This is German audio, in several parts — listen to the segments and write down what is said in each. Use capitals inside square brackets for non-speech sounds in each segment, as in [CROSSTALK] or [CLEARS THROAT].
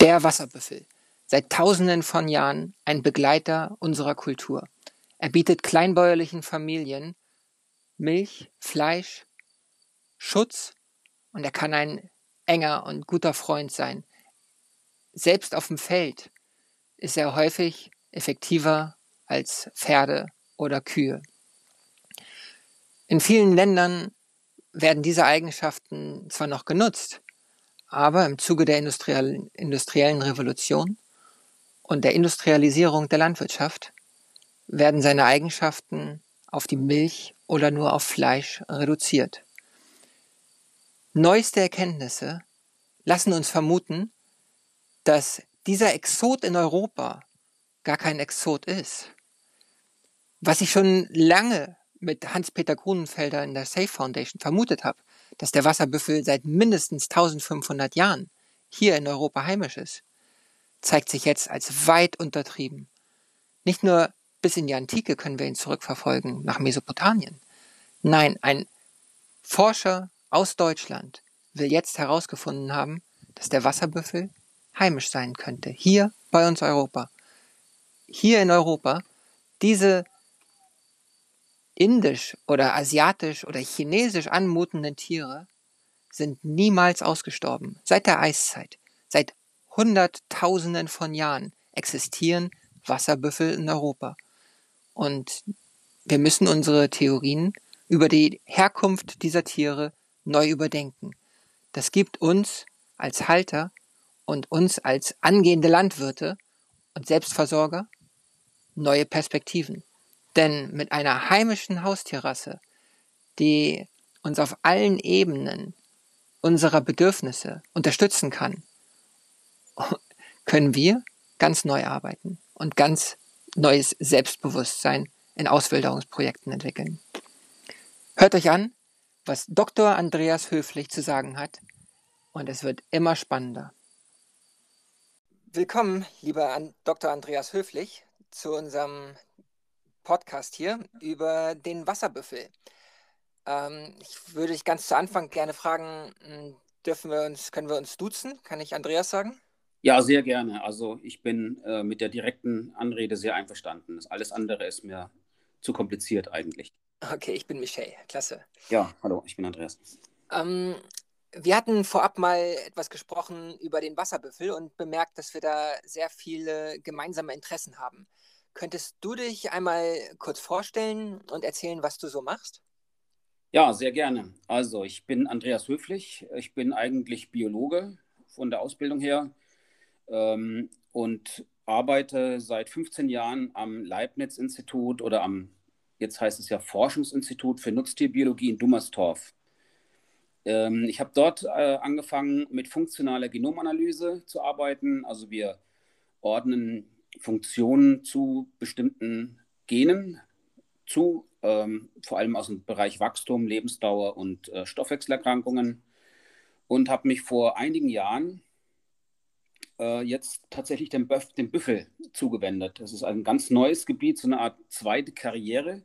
Der Wasserbüffel. Seit tausenden von Jahren ein Begleiter unserer Kultur. Er bietet kleinbäuerlichen Familien Milch, Fleisch, Schutz und er kann ein enger und guter Freund sein. Selbst auf dem Feld ist er häufig effektiver als Pferde oder Kühe. In vielen Ländern werden diese Eigenschaften zwar noch genutzt, aber im Zuge der industriellen, Revolution und der Industrialisierung der Landwirtschaft werden seine Eigenschaften auf die Milch oder nur auf Fleisch reduziert. Neueste Erkenntnisse lassen uns vermuten, dass dieser Exot in Europa gar kein Exot ist. Was ich schon lange mit Hans-Peter Grunenfelder in der Safe Foundation vermutet habe, dass der Wasserbüffel seit mindestens 1500 Jahren hier in Europa heimisch ist, zeigt sich jetzt als weit untertrieben. Nicht nur bis in die Antike können wir ihn zurückverfolgen nach Mesopotamien. Nein, ein Forscher aus Deutschland will jetzt herausgefunden haben, dass der Wasserbüffel heimisch sein könnte, hier bei uns Europa. Hier in Europa diese indisch oder asiatisch oder chinesisch anmutenden Tiere sind niemals ausgestorben. Seit der Eiszeit, seit Hunderttausenden von Jahren existieren Wasserbüffel in Europa. Und wir müssen unsere Theorien über die Herkunft dieser Tiere neu überdenken. Das gibt uns als Halter und uns als angehende Landwirte und Selbstversorger neue Perspektiven. Denn mit einer heimischen Haustierrasse, die uns auf allen Ebenen unserer Bedürfnisse unterstützen kann, [LAUGHS] können wir ganz neu arbeiten und ganz neues Selbstbewusstsein in Auswilderungsprojekten entwickeln. Hört euch an, was Dr. Andreas Höflich zu sagen hat, und es wird immer spannender. Willkommen, lieber Dr. Andreas Höflich, zu unserem Podcast hier über den Wasserbüffel. Ähm, ich würde dich ganz zu Anfang gerne fragen, hm, dürfen wir uns, können wir uns duzen? Kann ich Andreas sagen? Ja, sehr gerne. Also ich bin äh, mit der direkten Anrede sehr einverstanden. Das alles andere ist mir zu kompliziert eigentlich. Okay, ich bin Michelle. Klasse. Ja, hallo, ich bin Andreas. Ähm, wir hatten vorab mal etwas gesprochen über den Wasserbüffel und bemerkt, dass wir da sehr viele gemeinsame Interessen haben. Könntest du dich einmal kurz vorstellen und erzählen, was du so machst? Ja, sehr gerne. Also, ich bin Andreas Höflich. Ich bin eigentlich Biologe von der Ausbildung her ähm, und arbeite seit 15 Jahren am Leibniz-Institut oder am, jetzt heißt es ja Forschungsinstitut für Nutztierbiologie in Dummerstorf. Ähm, ich habe dort äh, angefangen mit funktionaler Genomanalyse zu arbeiten. Also wir ordnen Funktionen zu bestimmten Genen zu, ähm, vor allem aus dem Bereich Wachstum, Lebensdauer und äh, Stoffwechselerkrankungen. Und habe mich vor einigen Jahren äh, jetzt tatsächlich dem, Böf, dem Büffel zugewendet. Das ist ein ganz neues Gebiet, so eine Art zweite Karriere,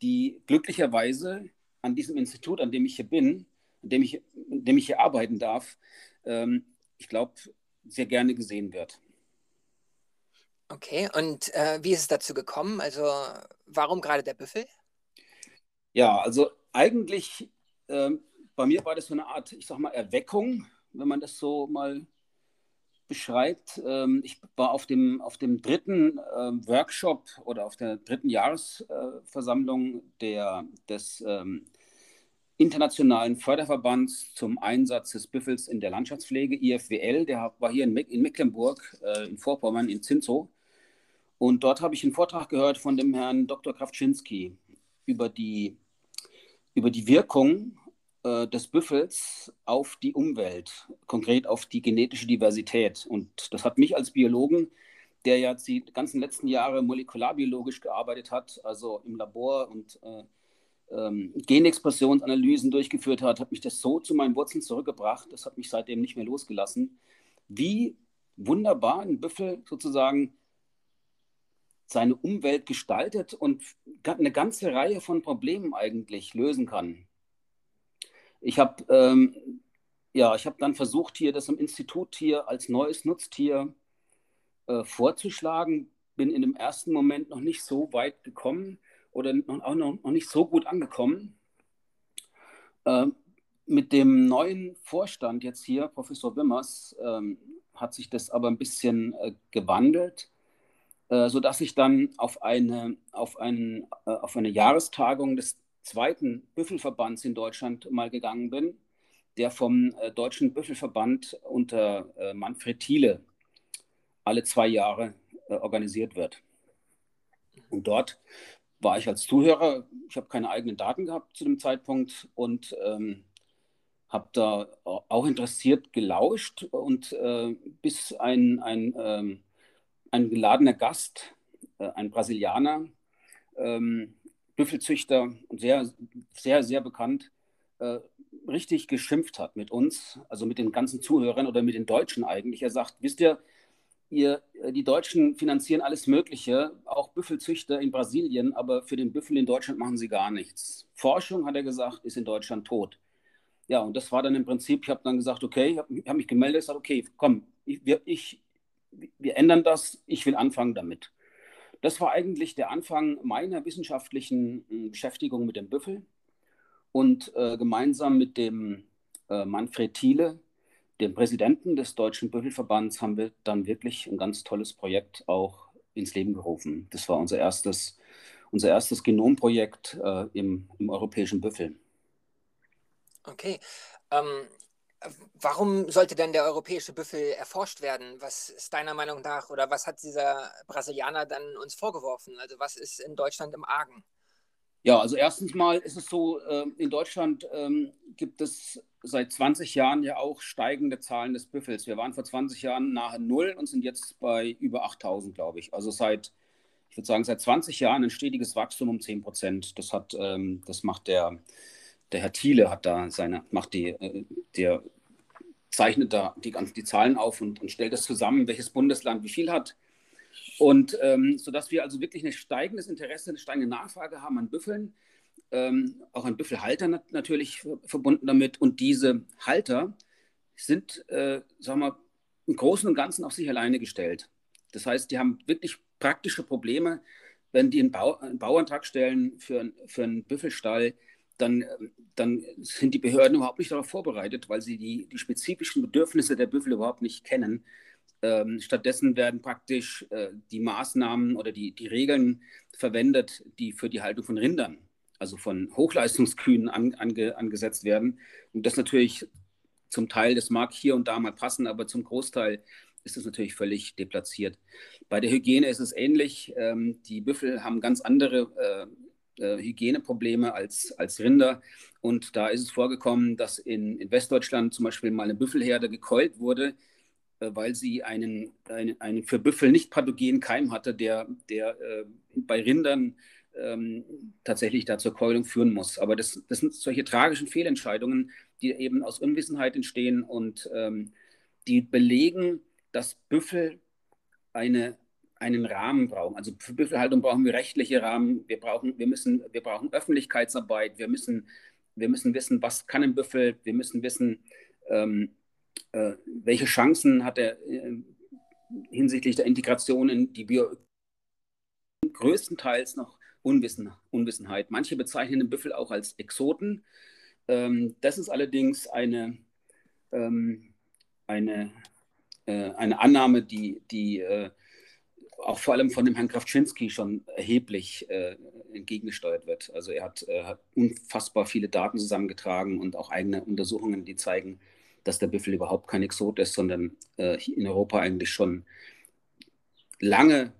die glücklicherweise an diesem Institut, an dem ich hier bin, an dem ich, an dem ich hier arbeiten darf, ähm, ich glaube, sehr gerne gesehen wird. Okay, und äh, wie ist es dazu gekommen? Also, warum gerade der Büffel? Ja, also eigentlich äh, bei mir war das so eine Art, ich sag mal, Erweckung, wenn man das so mal beschreibt. Ähm, ich war auf dem, auf dem dritten äh, Workshop oder auf der dritten Jahresversammlung der, des ähm, Internationalen Förderverbands zum Einsatz des Büffels in der Landschaftspflege, IFWL. Der war hier in, Me in Mecklenburg, äh, in Vorpommern, in Zinzow. Und dort habe ich einen Vortrag gehört von dem Herrn Dr. Krawczynski über die, über die Wirkung äh, des Büffels auf die Umwelt, konkret auf die genetische Diversität. Und das hat mich als Biologen, der ja die ganzen letzten Jahre molekularbiologisch gearbeitet hat, also im Labor und äh, ähm, Genexpressionsanalysen durchgeführt hat, hat mich das so zu meinen Wurzeln zurückgebracht. Das hat mich seitdem nicht mehr losgelassen. Wie wunderbar ein Büffel sozusagen seine Umwelt gestaltet und eine ganze Reihe von Problemen eigentlich lösen kann. Ich habe ähm, ja, habe dann versucht, hier das im Institut hier als neues Nutztier äh, vorzuschlagen. Bin in dem ersten Moment noch nicht so weit gekommen oder auch noch, noch nicht so gut angekommen. Äh, mit dem neuen Vorstand jetzt hier, Professor Wimmers, ähm, hat sich das aber ein bisschen äh, gewandelt, äh, sodass ich dann auf eine, auf, einen, äh, auf eine Jahrestagung des zweiten Büffelverbands in Deutschland mal gegangen bin, der vom äh, Deutschen Büffelverband unter Manfred Thiele alle zwei Jahre organisiert wird. Und dort war ich als Zuhörer, ich habe keine eigenen Daten gehabt zu dem Zeitpunkt und ähm, habe da auch interessiert gelauscht und äh, bis ein, ein, ähm, ein geladener Gast, äh, ein Brasilianer, ähm, Büffelzüchter und sehr, sehr, sehr bekannt, äh, richtig geschimpft hat mit uns, also mit den ganzen Zuhörern oder mit den Deutschen eigentlich. Er sagt, wisst ihr, ihr, äh, die Deutschen finanzieren alles Mögliche, auch Büffelzüchter in Brasilien, aber für den Büffel in Deutschland machen sie gar nichts. Forschung, hat er gesagt, ist in Deutschland tot. Ja, und das war dann im Prinzip, ich habe dann gesagt, okay, ich habe hab mich gemeldet, gesagt, okay, komm, ich, ich, wir ändern das, ich will anfangen damit. Das war eigentlich der Anfang meiner wissenschaftlichen äh, Beschäftigung mit dem Büffel. Und äh, gemeinsam mit dem äh, Manfred Thiele, dem Präsidenten des Deutschen Büffelverbands, haben wir dann wirklich ein ganz tolles Projekt auch ins Leben gerufen. Das war unser erstes, unser erstes Genomprojekt äh, im, im europäischen Büffel. Okay. Ähm, warum sollte denn der europäische Büffel erforscht werden? Was ist deiner Meinung nach oder was hat dieser Brasilianer dann uns vorgeworfen? Also was ist in Deutschland im Argen? Ja, also erstens mal ist es so, äh, in Deutschland ähm, gibt es seit 20 Jahren ja auch steigende Zahlen des Büffels. Wir waren vor 20 Jahren nahe Null und sind jetzt bei über 8000, glaube ich. Also seit, ich würde sagen, seit 20 Jahren ein stetiges Wachstum um 10 Prozent. Das, ähm, das macht der, der Herr Thiele hat da seine, macht die, äh, der zeichnet da die, die Zahlen auf und, und stellt das zusammen, welches Bundesland wie viel hat. Und ähm, sodass wir also wirklich ein steigendes Interesse, eine steigende Nachfrage haben an Büffeln, ähm, auch an Büffelhalter nat natürlich verbunden damit. Und diese Halter sind, äh, sagen wir, im Großen und Ganzen auf sich alleine gestellt. Das heißt, die haben wirklich praktische Probleme, wenn die einen, Bau einen Bauantrag stellen für, für einen Büffelstall dann, dann sind die Behörden überhaupt nicht darauf vorbereitet, weil sie die, die spezifischen Bedürfnisse der Büffel überhaupt nicht kennen. Ähm, stattdessen werden praktisch äh, die Maßnahmen oder die, die Regeln verwendet, die für die Haltung von Rindern, also von Hochleistungskühen an, ange, angesetzt werden. Und das natürlich zum Teil, das mag hier und da mal passen, aber zum Großteil ist es natürlich völlig deplatziert. Bei der Hygiene ist es ähnlich. Ähm, die Büffel haben ganz andere äh, äh, Hygieneprobleme als, als Rinder. Und da ist es vorgekommen, dass in, in Westdeutschland zum Beispiel mal eine Büffelherde gekeult wurde, äh, weil sie einen, einen, einen für Büffel nicht pathogenen Keim hatte, der, der äh, bei Rindern ähm, tatsächlich da zur Keulung führen muss. Aber das, das sind solche tragischen Fehlentscheidungen, die eben aus Unwissenheit entstehen und ähm, die belegen, dass Büffel eine einen Rahmen brauchen. Also für Büffelhaltung brauchen wir rechtliche Rahmen, wir brauchen, wir müssen, wir brauchen Öffentlichkeitsarbeit, wir müssen, wir müssen wissen, was kann ein Büffel, wir müssen wissen, ähm, äh, welche Chancen hat er äh, hinsichtlich der Integration in die Bio größtenteils noch Unwissen, Unwissenheit. Manche bezeichnen den Büffel auch als Exoten. Ähm, das ist allerdings eine, ähm, eine, äh, eine Annahme, die, die äh, auch vor allem von dem Herrn Krawczynski schon erheblich äh, entgegengesteuert wird. Also er hat, äh, hat, unfassbar viele Daten zusammengetragen und auch eigene Untersuchungen, die zeigen, dass der Büffel überhaupt kein Exot ist, sondern äh, in Europa eigentlich schon lange,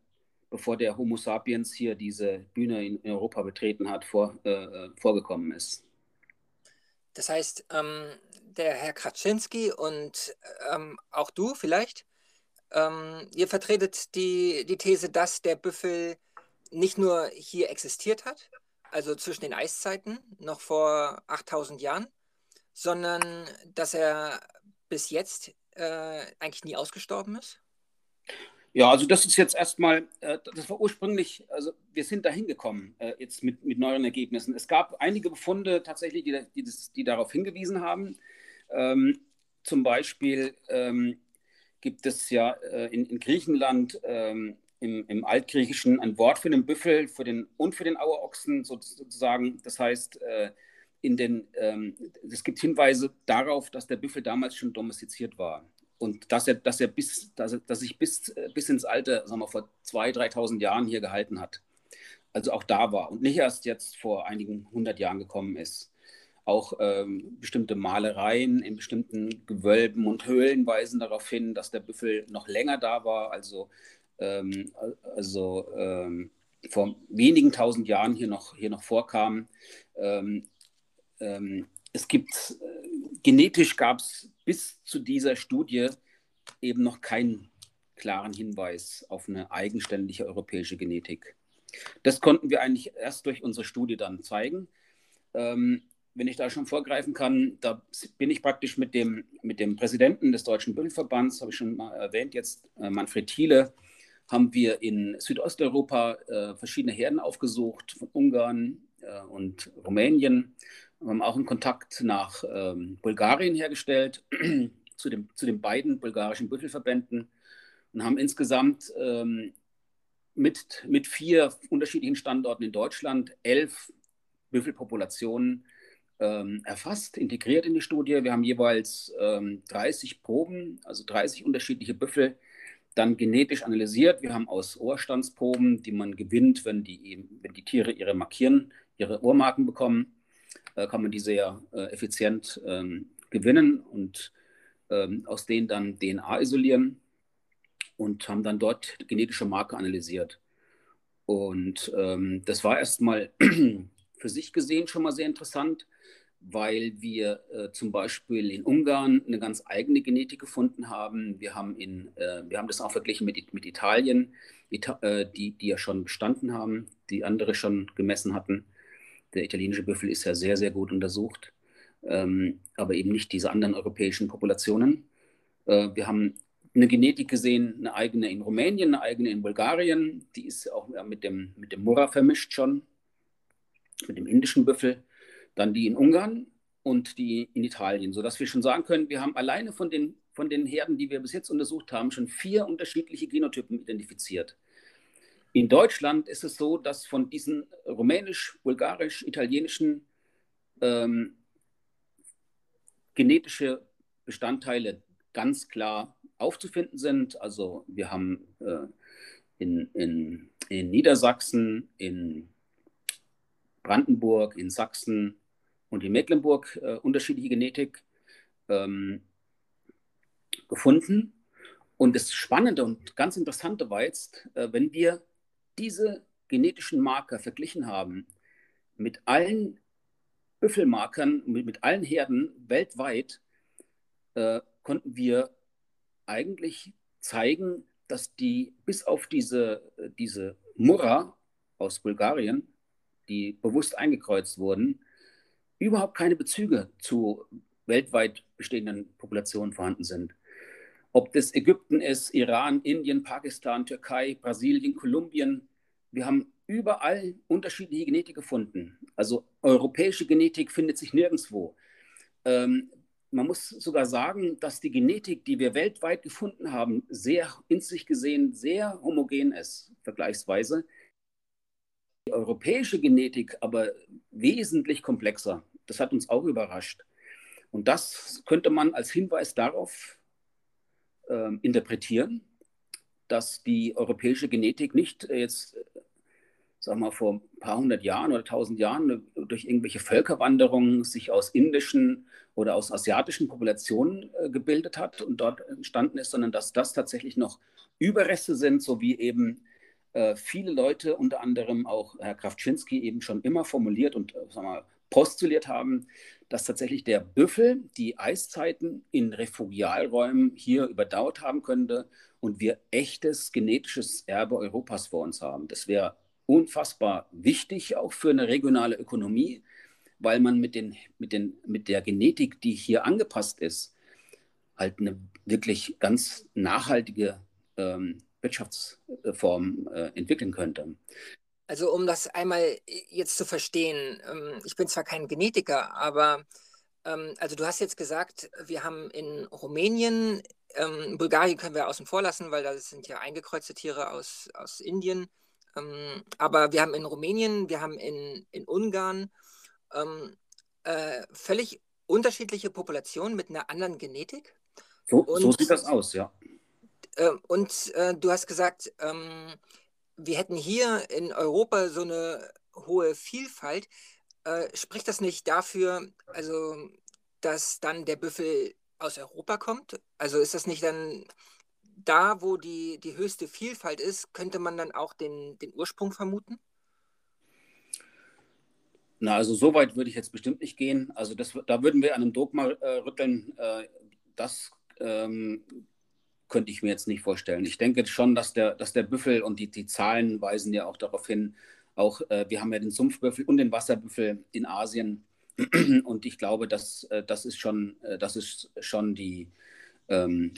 bevor der Homo sapiens hier diese Bühne in, Europa betreten hat, vor, äh, vorgekommen ist. Das heißt, ähm, der Herr Kraczynski und ähm, auch du vielleicht ähm, ihr vertretet die, die These, dass der Büffel nicht nur hier existiert hat, also zwischen den Eiszeiten, noch vor 8000 Jahren, sondern dass er bis jetzt äh, eigentlich nie ausgestorben ist? Ja, also das ist jetzt erstmal, äh, das war ursprünglich, also wir sind da hingekommen äh, jetzt mit, mit neuen Ergebnissen. Es gab einige Befunde tatsächlich, die, die, das, die darauf hingewiesen haben. Ähm, zum Beispiel ähm, gibt es ja äh, in, in, Griechenland ähm, im, im, Altgriechischen ein Wort für den Büffel für den, und für den Auerochsen sozusagen. Das heißt, äh, in den, ähm, es gibt Hinweise darauf, dass der Büffel damals schon domestiziert war und dass er, dass er bis, dass, er, dass sich bis, äh, bis ins Alter, sagen wir vor 2.000, 3.000 Jahren hier gehalten hat. Also auch da war und nicht erst jetzt vor einigen hundert Jahren gekommen ist. Auch ähm, bestimmte Malereien in bestimmten Gewölben und Höhlen weisen darauf hin, dass der Büffel noch länger da war, also, ähm, also ähm, vor wenigen tausend Jahren hier noch, hier noch vorkam. Ähm, ähm, es gibt, äh, genetisch gab es bis zu dieser Studie eben noch keinen klaren Hinweis auf eine eigenständige europäische Genetik. Das konnten wir eigentlich erst durch unsere Studie dann zeigen. Ähm, wenn ich da schon vorgreifen kann, da bin ich praktisch mit dem, mit dem Präsidenten des Deutschen Büffelverbands, habe ich schon mal erwähnt, jetzt äh, Manfred Thiele, haben wir in Südosteuropa äh, verschiedene Herden aufgesucht, von Ungarn äh, und Rumänien. Wir haben auch einen Kontakt nach ähm, Bulgarien hergestellt, [CLEARS THROAT] zu, dem, zu den beiden bulgarischen Büffelverbänden und haben insgesamt ähm, mit, mit vier unterschiedlichen Standorten in Deutschland elf Büffelpopulationen ähm, erfasst, integriert in die Studie. Wir haben jeweils ähm, 30 Proben, also 30 unterschiedliche Büffel, dann genetisch analysiert. Wir haben aus Ohrstandsproben, die man gewinnt, wenn die, wenn die Tiere ihre Markieren, ihre Ohrmarken bekommen, äh, kann man die sehr äh, effizient ähm, gewinnen und ähm, aus denen dann DNA isolieren und haben dann dort genetische Marker analysiert. Und ähm, das war erstmal [CLEARS THROAT] für sich gesehen schon mal sehr interessant weil wir äh, zum Beispiel in Ungarn eine ganz eigene Genetik gefunden haben. Wir haben, in, äh, wir haben das auch verglichen mit, mit Italien, Ita äh, die, die ja schon bestanden haben, die andere schon gemessen hatten. Der italienische Büffel ist ja sehr, sehr gut untersucht, ähm, aber eben nicht diese anderen europäischen Populationen. Äh, wir haben eine Genetik gesehen, eine eigene in Rumänien, eine eigene in Bulgarien. Die ist auch mit dem, mit dem Murra vermischt schon, mit dem indischen Büffel dann die in Ungarn und die in Italien, sodass wir schon sagen können, wir haben alleine von den, von den Herden, die wir bis jetzt untersucht haben, schon vier unterschiedliche Genotypen identifiziert. In Deutschland ist es so, dass von diesen rumänisch, bulgarisch, italienischen ähm, genetische Bestandteile ganz klar aufzufinden sind. Also wir haben äh, in, in, in Niedersachsen, in Brandenburg, in Sachsen, und in Mecklenburg äh, unterschiedliche Genetik ähm, gefunden. Und das Spannende und ganz Interessante war jetzt, äh, wenn wir diese genetischen Marker verglichen haben mit allen Büffelmarkern, mit, mit allen Herden weltweit, äh, konnten wir eigentlich zeigen, dass die bis auf diese, diese Murra aus Bulgarien, die bewusst eingekreuzt wurden, überhaupt keine Bezüge zu weltweit bestehenden Populationen vorhanden sind. Ob das Ägypten ist, Iran, Indien, Pakistan, Türkei, Brasilien, Kolumbien, wir haben überall unterschiedliche Genetik gefunden. Also europäische Genetik findet sich nirgendwo. Ähm, man muss sogar sagen, dass die Genetik, die wir weltweit gefunden haben, sehr in sich gesehen sehr homogen ist, vergleichsweise. Die europäische Genetik aber wesentlich komplexer. Das hat uns auch überrascht. Und das könnte man als Hinweis darauf äh, interpretieren, dass die europäische Genetik nicht äh, jetzt, sagen wir mal, vor ein paar hundert Jahren oder tausend Jahren äh, durch irgendwelche Völkerwanderungen sich aus indischen oder aus asiatischen Populationen äh, gebildet hat und dort entstanden ist, sondern dass das tatsächlich noch Überreste sind, so wie eben äh, viele Leute, unter anderem auch Herr Kraftschinski, eben schon immer formuliert und äh, sagen wir, postuliert haben, dass tatsächlich der Büffel die Eiszeiten in Refugialräumen hier überdauert haben könnte und wir echtes genetisches Erbe Europas vor uns haben. Das wäre unfassbar wichtig auch für eine regionale Ökonomie, weil man mit, den, mit, den, mit der Genetik, die hier angepasst ist, halt eine wirklich ganz nachhaltige ähm, Wirtschaftsform äh, entwickeln könnte. Also um das einmal jetzt zu verstehen, ähm, ich bin zwar kein Genetiker, aber Ähm, also du hast jetzt gesagt, wir haben in Rumänien, ähm, Bulgarien können wir außen vor lassen, weil da sind ja eingekreuzte Tiere aus, aus Indien. Aber wir haben in Rumänien, wir haben in, in Ungarn äh, völlig unterschiedliche Populationen mit einer anderen Genetik. So, und, so sieht das aus, ja. Äh, und äh, du hast gesagt, ähm, wir hätten hier in Europa so eine hohe Vielfalt. Äh, spricht das nicht dafür, also, dass dann der Büffel aus Europa kommt? Also ist das nicht dann da, wo die, die höchste Vielfalt ist, könnte man dann auch den, den Ursprung vermuten? Na, also so weit würde ich jetzt bestimmt nicht gehen. Also das, da würden wir an einem Dogma äh, rütteln. Äh, das ähm, könnte ich mir jetzt nicht vorstellen. Ich denke schon, dass der, dass der Büffel und die, die Zahlen weisen ja auch darauf hin, auch äh, wir haben ja den Sumpfbüffel und den Wasserbüffel in Asien. [CLEARS THROAT] Und ich glaube, dass, äh, das, ist schon, äh, das ist schon die, ähm,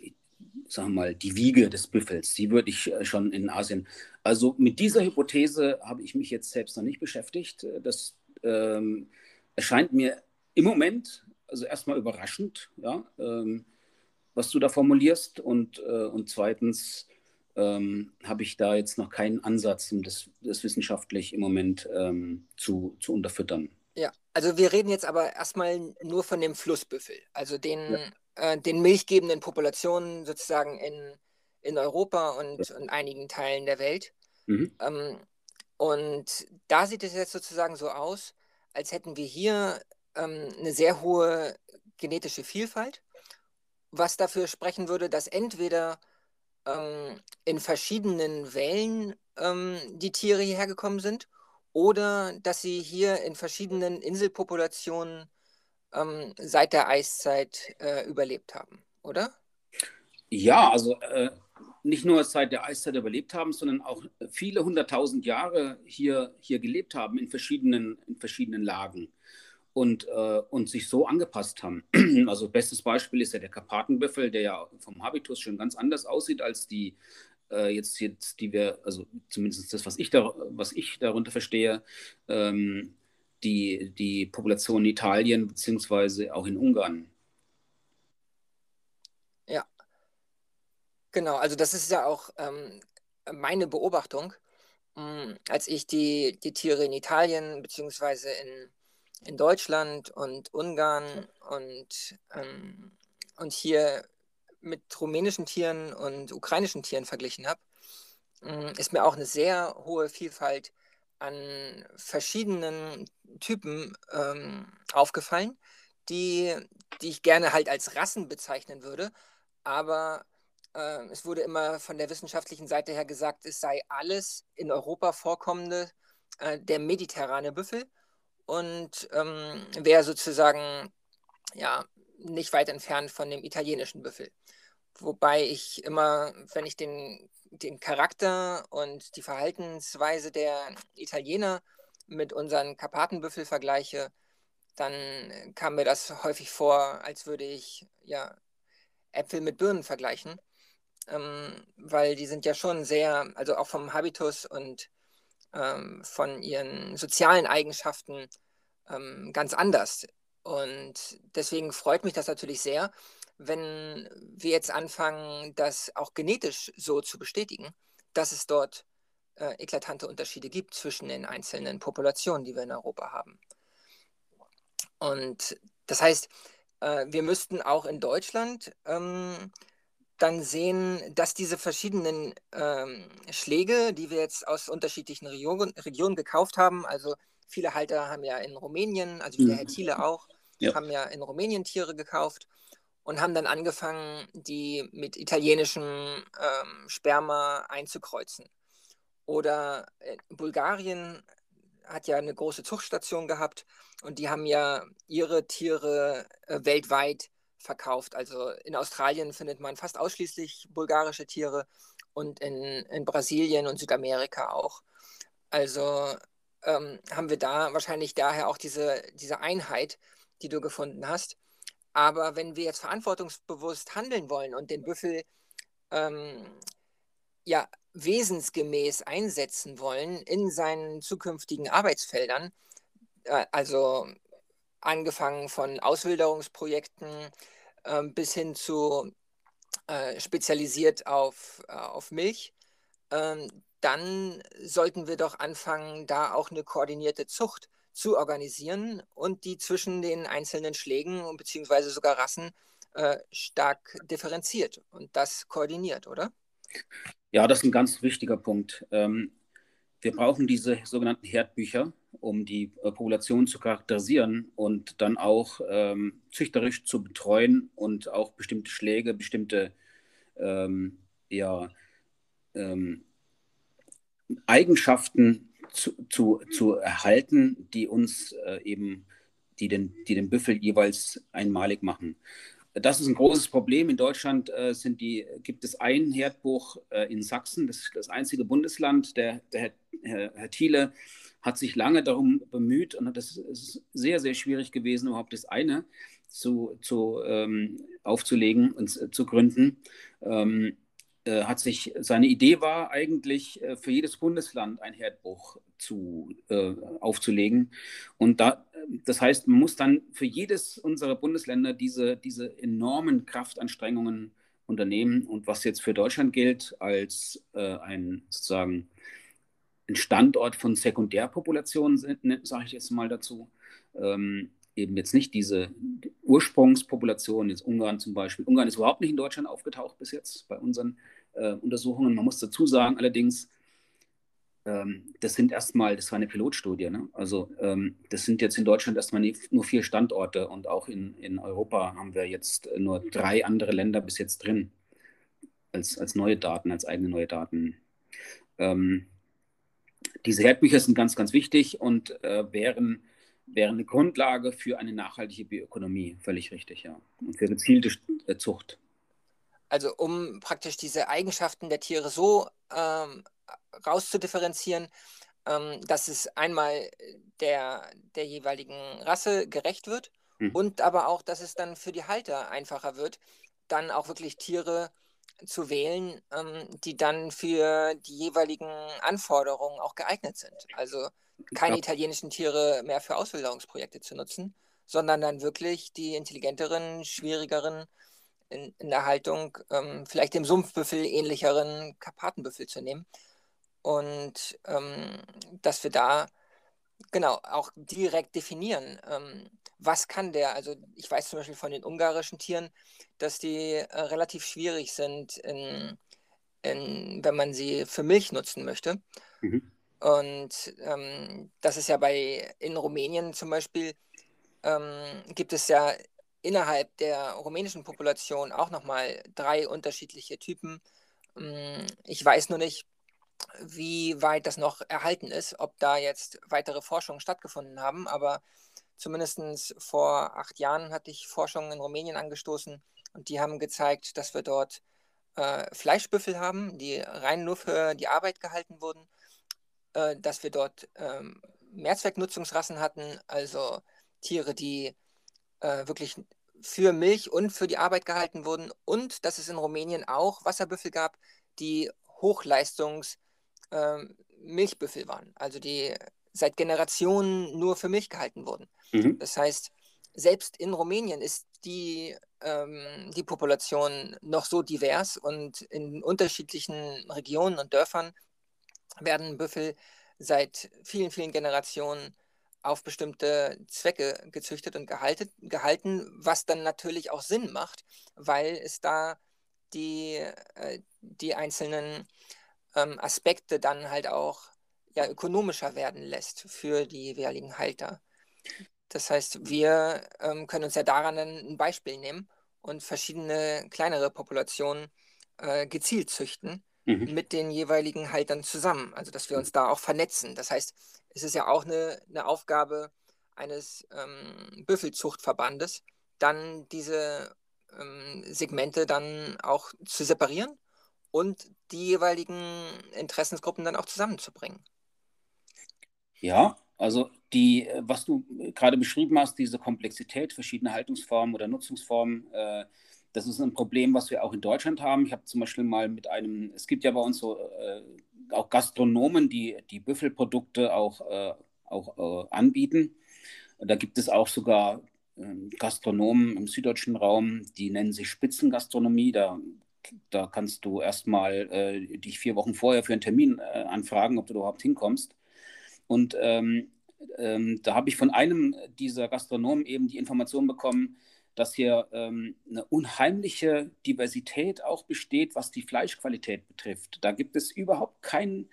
sagen mal, die Wiege des Büffels. Die würde ich äh, schon in Asien. Also mit dieser Hypothese habe ich mich jetzt selbst noch nicht beschäftigt. Das ähm, erscheint mir im Moment also erstmal überraschend, ja, ähm, was du da formulierst. Und, äh, und zweitens ähm, habe ich da jetzt noch keinen Ansatz, um das, das wissenschaftlich im Moment ähm, zu, zu unterfüttern. Ja, also wir reden jetzt aber erstmal nur von dem Flussbüffel, also den, ja. äh, den milchgebenden Populationen sozusagen in, in Europa und ja. in einigen Teilen der Welt. Mhm. Ähm, und da sieht es jetzt sozusagen so aus, als hätten wir hier ähm, eine sehr hohe genetische Vielfalt, was dafür sprechen würde, dass entweder ähm, in verschiedenen Wellen ähm, die Tiere hierher gekommen sind oder dass sie hier in verschiedenen Inselpopulationen ähm, seit der Eiszeit äh, überlebt haben, oder? Ja, also äh, nicht nur seit der Eiszeit überlebt haben, sondern auch viele hunderttausend Jahre hier, hier gelebt haben in verschiedenen, in verschiedenen Lagen und, äh, und sich so angepasst haben. [CLEARS THROAT] Also bestes Beispiel ist ja der Karpatenbüffel, der ja vom Habitus schon ganz anders aussieht als die äh, jetzt, jetzt, die wir, also zumindest das, was ich, da, was ich darunter verstehe, ähm, die, die Population in Italien beziehungsweise auch in Ungarn. Ja, genau, also das ist ja auch ähm, meine Beobachtung, ähm, als ich die, die Tiere in Italien beziehungsweise in in Deutschland und Ungarn und, ähm, und hier mit rumänischen Tieren und ukrainischen Tieren verglichen habe, ähm, ist mir auch eine sehr hohe Vielfalt an verschiedenen Typen ähm, aufgefallen, die, die ich gerne halt als Rassen bezeichnen würde. Aber äh, es wurde immer von der wissenschaftlichen Seite her gesagt, es sei alles in Europa vorkommende äh, der mediterrane Büffel und ähm, wäre sozusagen ja nicht weit entfernt von dem italienischen Büffel. Wobei ich immer, wenn ich den, den Charakter und die Verhaltensweise der Italiener mit unseren Karpatenbüffel vergleiche, dann kam mir das häufig vor, als würde ich ja Äpfel mit Birnen vergleichen, ähm, weil die sind ja schon sehr, also auch vom Habitus und ähm, von ihren sozialen Eigenschaften ähm, ganz anders. Und deswegen freut mich das natürlich sehr, wenn wir jetzt anfangen, das auch genetisch so zu bestätigen, dass es dort äh, eklatante Unterschiede gibt zwischen den einzelnen Populationen, die wir in Europa haben. Und das heißt, äh, wir müssten auch in Deutschland ähm, dann sehen, dass diese verschiedenen ähm, Schläge, die wir jetzt aus unterschiedlichen Regionen, Regionen gekauft haben, also viele Halter haben ja in Rumänien, also wie der Herr mhm. Thiele auch, ja. haben ja in Rumänien Tiere gekauft und haben dann angefangen, die mit italienischem ähm, Sperma einzukreuzen. Oder äh, Bulgarien hat ja eine große Zuchtstation gehabt und die haben ja ihre Tiere äh, weltweit verkauft. Also in Australien findet man fast ausschließlich bulgarische Tiere und in, in Brasilien und Südamerika auch. Also ähm, haben wir da wahrscheinlich daher auch diese, diese Einheit, die du gefunden hast. Aber wenn wir jetzt verantwortungsbewusst handeln wollen und den Büffel ähm, ja wesensgemäß einsetzen wollen in seinen zukünftigen Arbeitsfeldern, äh, also angefangen von Auswilderungsprojekten äh, bis hin zu äh, spezialisiert auf, äh, auf Milch. Ähm, dann sollten wir doch anfangen, da auch eine koordinierte Zucht zu organisieren und die zwischen den einzelnen Schlägen bzw. sogar Rassen äh, stark differenziert und das koordiniert, oder? Ja, das ist ein ganz wichtiger Punkt. Ähm, wir brauchen diese sogenannten Herdbücher, um die äh, Population zu charakterisieren und dann auch ähm, züchterisch zu betreuen und auch bestimmte Schläge, bestimmte ähm, ja, ähm, Eigenschaften zu, zu, zu erhalten, die uns äh, eben, die den, die den Büffel jeweils einmalig machen. Das ist ein großes Problem. In Deutschland äh, sind die, gibt es ein Herdbuch äh, in Sachsen, das ist das einzige Bundesland. Der, der Herr, Herr, Thiele hat sich lange darum bemüht und das ist sehr, sehr schwierig gewesen, überhaupt das eine zu, zu, ähm, aufzulegen und äh, zu gründen. Ähm, äh, hat sich, seine Idee war eigentlich äh, für jedes Bundesland ein Herdbuch zu, äh, aufzulegen. Und da, das heißt, man muss dann für jedes unserer Bundesländer diese, diese enormen Kraftanstrengungen unternehmen. Und was jetzt für Deutschland gilt als äh, ein sozusagen ein Standort von Sekundärpopulationen, sage ich jetzt mal dazu, ähm, eben jetzt nicht diese Ursprungspopulation, jetzt Ungarn zum Beispiel. Ungarn ist überhaupt nicht in Deutschland aufgetaucht bis jetzt bei unseren äh, Untersuchungen. Man muss dazu sagen, allerdings, ähm, das sind erstmal, das war eine Pilotstudie. Ne? Also ähm, das sind jetzt in Deutschland erstmal nur vier Standorte und auch in, in Europa haben wir jetzt nur drei andere Länder bis jetzt drin als, als neue Daten, als eigene neue Daten. Ähm, diese Herdbücher sind ganz, ganz wichtig und äh, wären, wären eine Grundlage für eine nachhaltige Bioökonomie, völlig richtig, ja. Und für gezielte äh, Zucht. Also um praktisch diese Eigenschaften der Tiere so ähm, rauszudifferenzieren, ähm, dass es einmal der, der jeweiligen Rasse gerecht wird mhm. und aber auch, dass es dann für die Halter einfacher wird, dann auch wirklich Tiere zu wählen, ähm, die dann für die jeweiligen Anforderungen auch geeignet sind. Also keine italienischen Tiere mehr für Auswilderungsprojekte zu nutzen, sondern dann wirklich die intelligenteren, schwierigeren in, in der Haltung ähm, vielleicht dem Sumpfbüffel ähnlicheren Karpatenbüffel zu nehmen. Und ähm, dass wir da genau auch direkt definieren, ähm, was kann der, also ich weiß zum Beispiel von den ungarischen Tieren, dass die äh, relativ schwierig sind, in, in, wenn man sie für Milch nutzen möchte. Mhm. Und ähm, das ist ja bei in Rumänien zum Beispiel ähm, gibt es ja innerhalb der rumänischen Population auch nochmal drei unterschiedliche Typen. Mm, ich weiß nur nicht, wie weit das noch erhalten ist, ob da jetzt weitere Forschungen stattgefunden haben, aber zumindest vor acht Jahren hatte ich Forschungen in Rumänien angestoßen und die haben gezeigt, dass wir dort äh, Fleischbüffel haben, die rein nur für die Arbeit gehalten wurden, äh, dass wir dort ähm, Mehrzwecknutzungsrassen hatten, also Tiere, die äh, wirklich für Milch und für die Arbeit gehalten wurden und dass es in Rumänien auch Wasserbüffel gab, die Hochleistungs ähm, Milchbüffel waren, also die seit Generationen nur für Milch gehalten wurden. Mhm. Das heißt, selbst in Rumänien ist die, ähm, die Population noch so divers und in unterschiedlichen Regionen und Dörfern werden Büffel seit vielen, vielen Generationen auf bestimmte Zwecke gezüchtet und gehalten, gehalten, was dann natürlich auch Sinn macht, weil es da die, äh, die einzelnen ähm, Aspekte dann halt auch ja, ökonomischer werden lässt für die jeweiligen Halter. Das heißt, wir ähm, können uns ja daran ein Beispiel nehmen und verschiedene kleinere Populationen äh, gezielt züchten mhm. mit den jeweiligen Haltern zusammen. Also dass wir uns da auch vernetzen. Das heißt, es ist ja auch eine, eine Aufgabe eines ähm, Büffelzuchtverbandes, dann diese ähm, Segmente dann auch zu separieren und die jeweiligen Interessensgruppen dann auch zusammenzubringen. Ja, also die, was du gerade beschrieben hast, diese Komplexität verschiedener Haltungsformen oder Nutzungsformen, äh, das ist ein Problem, was wir auch in Deutschland haben. Ich habe zum Beispiel mal mit einem, es gibt ja bei uns so äh, auch Gastronomen, die die Büffelprodukte auch, äh, auch äh, anbieten. Da gibt es auch sogar ähm, Gastronomen im süddeutschen Raum, die nennen sich Spitzengastronomie. Da, da kannst du erstmal äh, dich vier Wochen vorher für einen Termin äh, anfragen, ob du überhaupt hinkommst. Und ähm, ähm, da habe ich von einem dieser Gastronomen eben die Information bekommen, dass hier ähm, eine unheimliche Diversität auch besteht, was die Fleischqualität betrifft. Da gibt es überhaupt kein,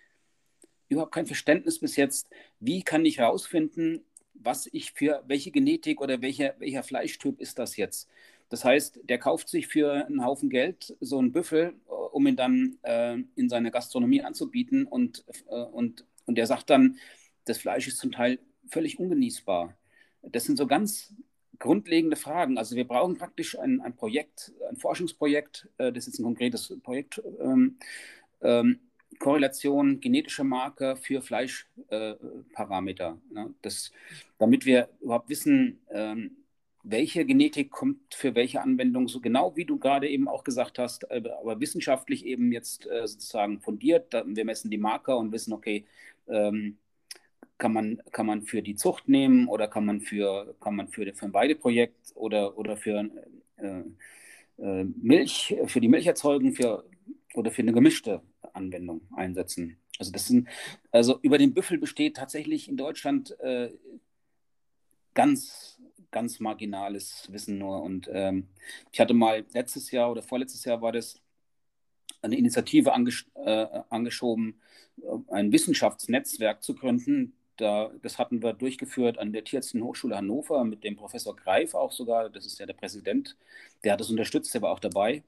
überhaupt kein Verständnis bis jetzt, wie kann ich herausfinden, was ich für welche Genetik oder welcher, welcher Fleischtyp ist das jetzt. Das heißt, der kauft sich für einen Haufen Geld so einen Büffel, um ihn dann äh, in seine Gastronomie anzubieten und, äh, und, und der sagt dann, das Fleisch ist zum Teil völlig ungenießbar. Das sind so ganz grundlegende Fragen. Also wir brauchen praktisch ein, ein Projekt, ein Forschungsprojekt, äh, das ist ein konkretes Projekt, ähm, ähm, Korrelation genetische Marker für Fleischparameter. Äh, ne? damit wir überhaupt wissen, ähm, welche Genetik kommt für welche Anwendung, so genau wie du gerade eben auch gesagt hast, äh, aber wissenschaftlich eben jetzt äh, sozusagen fundiert. Wir messen die Marker und wissen, okay, ähm, kann man, kann man für die Zucht nehmen oder kann man für, kann man für, für ein Weideprojekt oder, oder für äh, äh, Milch, für die Milcherzeugung für, oder für eine gemischte Anwendung einsetzen. Also das sind, also über den Büffel besteht tatsächlich in Deutschland äh, ganz, ganz marginales Wissen nur. Und ähm, ich hatte mal letztes Jahr oder vorletztes Jahr war das eine Initiative angesch äh, angeschoben, äh, ein Wissenschaftsnetzwerk zu gründen. Da, das hatten wir durchgeführt an der Tierärztlichen Hochschule Hannover mit dem Professor Greif auch sogar. Das ist ja der Präsident. Der hat das unterstützt, der war auch dabei.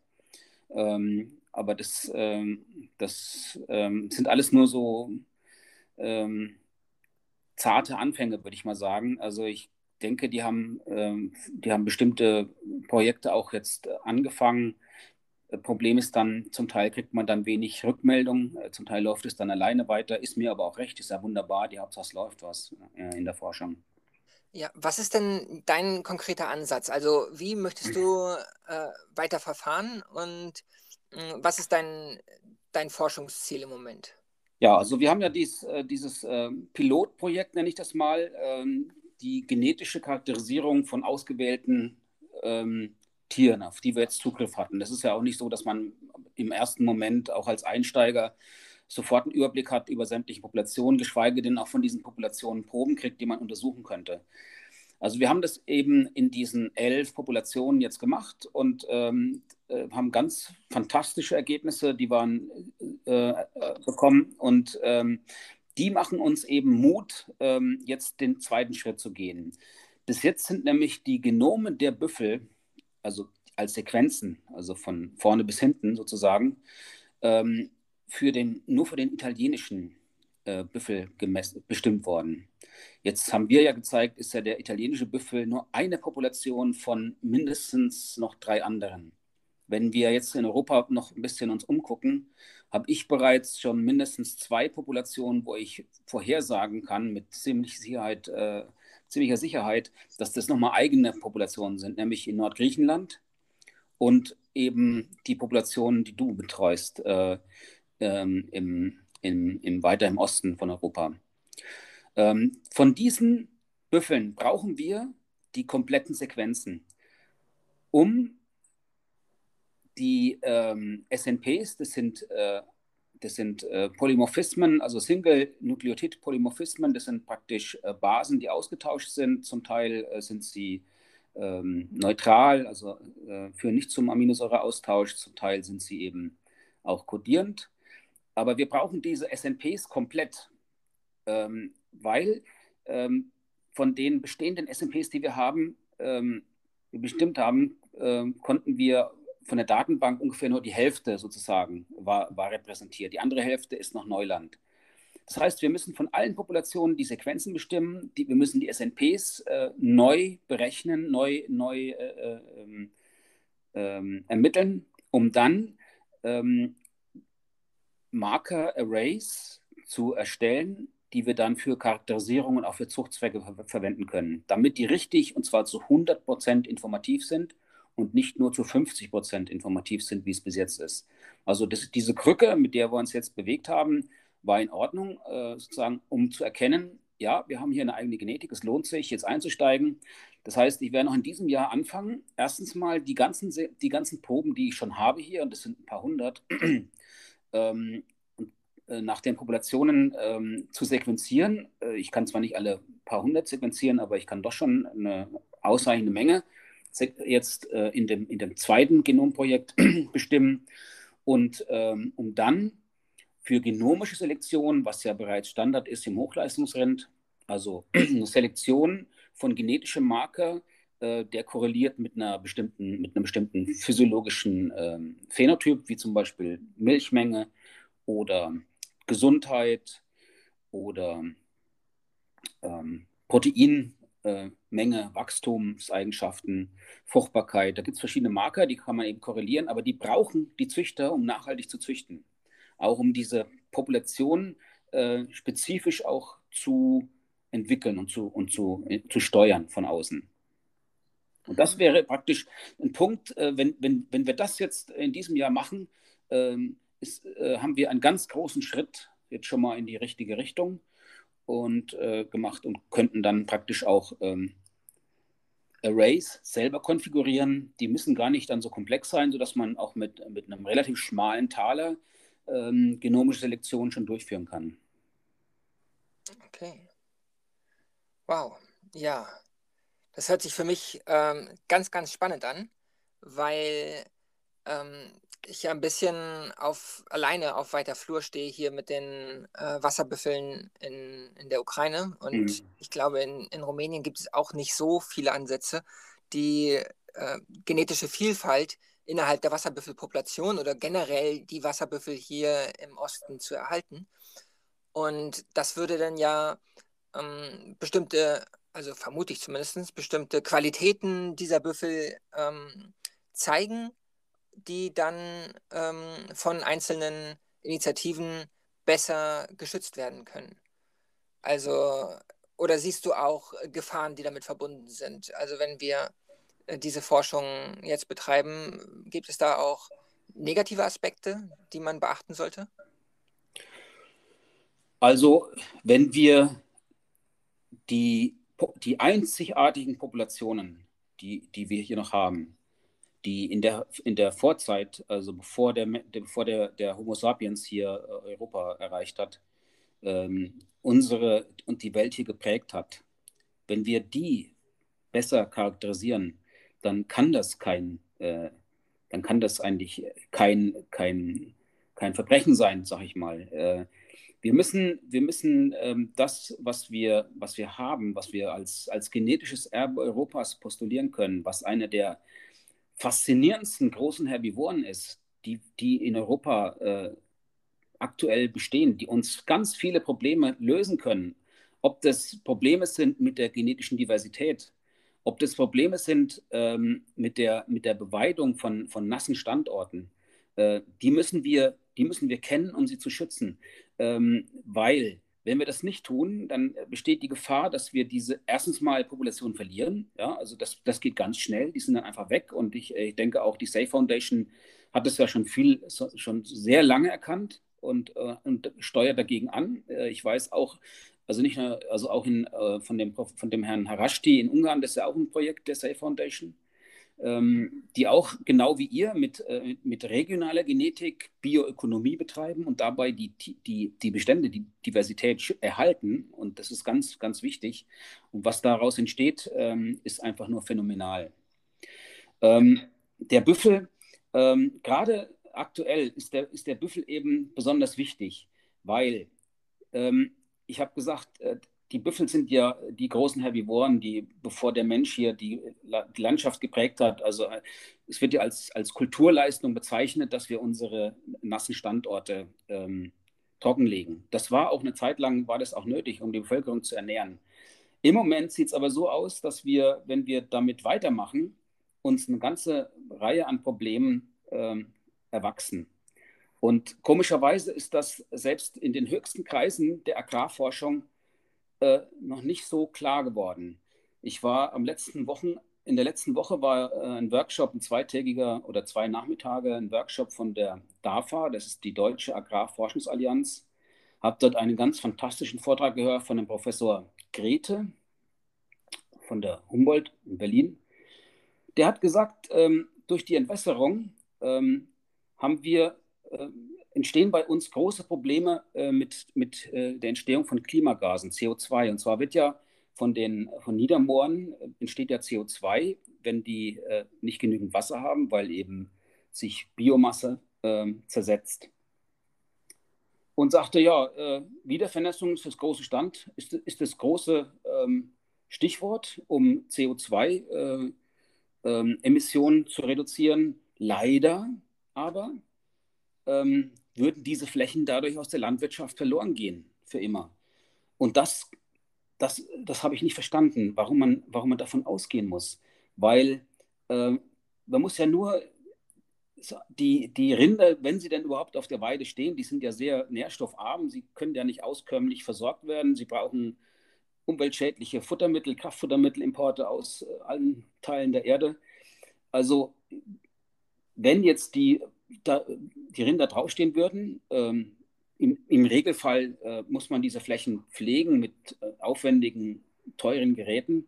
Ähm, aber das, ähm, das ähm, sind alles nur so ähm, zarte Anfänge, würde ich mal sagen. Also ich denke, die haben, ähm, die haben bestimmte Projekte auch jetzt angefangen. Problem ist dann, zum Teil kriegt man dann wenig Rückmeldung, äh, zum Teil läuft es dann alleine weiter, ist mir aber auch recht, ist ja wunderbar, die Hauptsache es läuft was in der Forschung. Ja, was ist denn dein konkreter Ansatz? Also wie möchtest du äh, weiter verfahren und hm, was ist dein, dein Forschungsziel im Moment? Ja, also wir haben ja dies, äh, dieses äh, Pilotprojekt, nenne ich das mal, ähm, die genetische Charakterisierung von ausgewählten ähm, Tieren, auf die wir jetzt Zugriff hatten. Das ist ja auch nicht so, dass man im ersten Moment auch als Einsteiger sofort einen Überblick hat über sämtliche Populationen, geschweige denn auch von diesen Populationen Proben kriegt, die man untersuchen könnte. Also wir haben das eben in diesen elf Populationen jetzt gemacht und ähm, äh, haben ganz fantastische Ergebnisse, die waren äh, äh, bekommen und ähm, die machen uns eben Mut, ähm, jetzt den zweiten Schritt zu gehen. Bis jetzt sind nämlich die Genome der Büffel, also als Sequenzen, also von vorne bis hinten sozusagen, ähm, für den, nur für den italienischen äh, Büffel bestimmt worden. Jetzt haben wir ja gezeigt, ist ja der italienische Büffel nur eine Population von mindestens noch drei anderen. Wenn wir jetzt in Europa noch ein bisschen uns umgucken, habe ich bereits schon mindestens zwei Populationen, wo ich vorhersagen kann mit ziemlich Sicherheit, äh, ziemlicher Sicherheit, dass das nochmal eigene Populationen sind, nämlich in Nordgriechenland und eben die Populationen, die du betreust äh, ähm, im, im, im, weiter im Osten von Europa. Ähm, von diesen Büffeln brauchen wir die kompletten Sequenzen, um die ähm, SNPs, das sind, äh, das sind äh, Polymorphismen, also Single-Nukleotid-Polymorphismen, das sind praktisch äh, Basen, die ausgetauscht sind. Zum Teil äh, sind sie ähm, neutral, also äh, führen nicht zum Aminosäureaustausch, zum Teil sind sie eben auch kodierend. Aber wir brauchen diese SNPs komplett, ähm, weil ähm, von den bestehenden SNPs, die wir haben, ähm, bestimmt haben, äh, konnten wir von der Datenbank ungefähr nur die Hälfte sozusagen war, war repräsentiert. Die andere Hälfte ist noch Neuland. Das heißt, wir müssen von allen Populationen die Sequenzen bestimmen, die, wir müssen die SNPs äh, neu berechnen, neu, neu äh, äh, ermitteln, um dann ähm, Marker-Arrays zu erstellen, die wir dann für Charakterisierung und auch für Zuchtzwecke ver verwenden können, damit die richtig und zwar zu 100% informativ sind und nicht nur zu 50 Prozent informativ sind, wie es bis jetzt ist. Also das, diese Krücke, mit der wir uns jetzt bewegt haben, war in Ordnung, äh, sozusagen, um zu erkennen, ja, wir haben hier eine eigene Genetik, es lohnt sich, jetzt einzusteigen. Das heißt, ich werde noch in diesem Jahr anfangen, erstens mal die ganzen, die ganzen Proben, die ich schon habe hier, und das sind ein paar hundert, [CLEARS THROAT] ähm, äh, nach den Populationen ähm, zu sequenzieren. Äh, ich kann zwar nicht alle paar hundert sequenzieren, aber ich kann doch schon eine ausreichende Menge jetzt äh, in, dem, in dem zweiten Genomprojekt [CLEARS THROAT] bestimmen. Und ähm, um dann für genomische Selektion, was ja bereits Standard ist im Hochleistungsrent, also [CLEARS THROAT] eine Selektion von genetischem Marker, äh, der korreliert mit einer bestimmten, mit einem bestimmten physiologischen äh, Phänotyp, wie zum Beispiel Milchmenge oder Gesundheit oder ähm, Proteinmenge, äh, Wachstumseigenschaften, Fruchtbarkeit. Da gibt es verschiedene Marker, die kann man eben korrelieren, aber die brauchen die Züchter, um nachhaltig zu züchten. Auch um diese Population äh, spezifisch auch zu entwickeln und zu, und zu, äh, zu steuern von außen. Und das wäre praktisch ein Punkt, äh, wenn, wenn, wenn wir das jetzt in diesem Jahr machen, ähm, ist, äh, haben wir einen ganz großen Schritt jetzt schon mal in die richtige Richtung und äh, gemacht und könnten dann praktisch auch ähm, Arrays selber konfigurieren. Die müssen gar nicht dann so komplex sein, sodass man auch mit, mit einem relativ schmalen Taler ähm, genomische Selektion schon durchführen kann. Okay. Wow, ja. Das hört sich für mich ähm, ganz, ganz spannend an, weil ähm, ich ja ein bisschen auf, alleine auf weiter Flur stehe hier mit den äh, Wasserbüffeln in, in der Ukraine. Und mhm. ich glaube, in, in Rumänien gibt es auch nicht so viele Ansätze, die äh, genetische Vielfalt innerhalb der Wasserbüffelpopulation oder generell die Wasserbüffel hier im Osten zu erhalten. Und das würde dann ja ähm, bestimmte, also vermute ich zumindest, bestimmte Qualitäten dieser Büffel ähm, zeigen, die dann ähm, von einzelnen Initiativen besser geschützt werden können. Also, oder siehst du auch Gefahren, die damit verbunden sind? Also, wenn wir äh, diese Forschung jetzt betreiben, gibt es da auch negative Aspekte, die man beachten sollte? Also, wenn wir die, die einzigartigen Populationen, die, die wir hier noch haben, die in der, in der Vorzeit, also bevor der, bevor der, der Homo sapiens hier äh, Europa erreicht hat, ähm, unsere und die Welt hier geprägt hat, wenn wir die besser charakterisieren, dann kann das kein, äh, dann kann das eigentlich kein, kein, kein Verbrechen sein, sag ich mal. Äh, wir müssen, wir müssen ähm, das, was wir, was wir haben, was wir als, als genetisches Erbe Europas postulieren können, was eine der faszinierendsten großen Herbivoren ist, die, die in Europa äh, aktuell bestehen, die uns ganz viele Probleme lösen können. Ob das Probleme sind mit der genetischen Diversität, ob das Probleme sind ähm, mit, der, mit der Beweidung von, von nassen Standorten, äh, die, müssen wir, die müssen wir kennen, um sie zu schützen. Ähm, weil wenn wir das nicht tun, dann besteht die Gefahr, dass wir diese erstens mal Population verlieren. Ja, also das, das geht ganz schnell, die sind dann einfach weg. Und ich, ich denke auch, die Safe Foundation hat es ja schon viel, schon sehr lange erkannt und, äh, und steuert dagegen an. Äh, ich weiß auch, also nicht nur, also auch in, äh, von, dem, von dem Herrn Harashti in Ungarn, das ist ja auch ein Projekt der Safe Foundation die auch genau wie ihr mit, äh, mit regionaler Genetik Bioökonomie betreiben und dabei die, die, die Bestände, die Diversität erhalten. Und das ist ganz, ganz wichtig. Und was daraus entsteht, ähm, ist einfach nur phänomenal. Ähm, der Büffel, ähm, gerade aktuell ist der, ist der Büffel eben besonders wichtig, weil ähm, ich habe gesagt, äh, die Büffel sind ja die großen Herbivoren, die, bevor der Mensch hier die, die, Landschaft geprägt hat, also äh, es wird ja als, als Kulturleistung bezeichnet, dass wir unsere nassen Standorte ähm, trockenlegen. Das war auch eine Zeit lang, war das auch nötig, um die Bevölkerung zu ernähren. Im Moment sieht es aber so aus, dass wir, wenn wir damit weitermachen, uns eine ganze Reihe an Problemen ähm, erwachsen. Und komischerweise ist das selbst in den höchsten Kreisen der Agrarforschung äh, noch nicht so klar geworden. Ich war am letzten Wochen, in der letzten Woche war äh, ein Workshop, ein zweitägiger oder zwei Nachmittage, ein Workshop von der DAFA, das ist die Deutsche Agrarforschungsallianz, habe dort einen ganz fantastischen Vortrag gehört von dem Professor Grete von der Humboldt in Berlin. Der hat gesagt, ähm, durch die Entwässerung ähm, haben wir, äh, entstehen bei uns große Probleme äh, mit, mit äh, der Entstehung von Klimagasen, CO2. Und zwar wird ja von den von Niedermooren äh, entsteht ja CO2, wenn die äh, nicht genügend Wasser haben, weil eben sich Biomasse ähm, zersetzt. Und sagte, ja, äh, Wiedervernässung ist das große Stand, ist, ist das große ähm, Stichwort, um CO2-Emissionen äh, ähm, zu reduzieren. Leider aber ähm, würden diese Flächen dadurch aus der Landwirtschaft verloren gehen, für immer. Und das, das, das habe ich nicht verstanden, warum man, warum man davon ausgehen muss. Weil äh, man muss ja nur die, die Rinder, wenn sie denn überhaupt auf der Weide stehen, die sind ja sehr nährstoffarm, sie können ja nicht auskömmlich versorgt werden, sie brauchen umweltschädliche Futtermittel, Kraftfuttermittelimporte aus äh, allen Teilen der Erde. Also wenn jetzt die, da, die Rinder draufstehen würden, ähm, im, im, Regelfall äh, muss man diese Flächen pflegen mit äh, aufwendigen, teuren Geräten.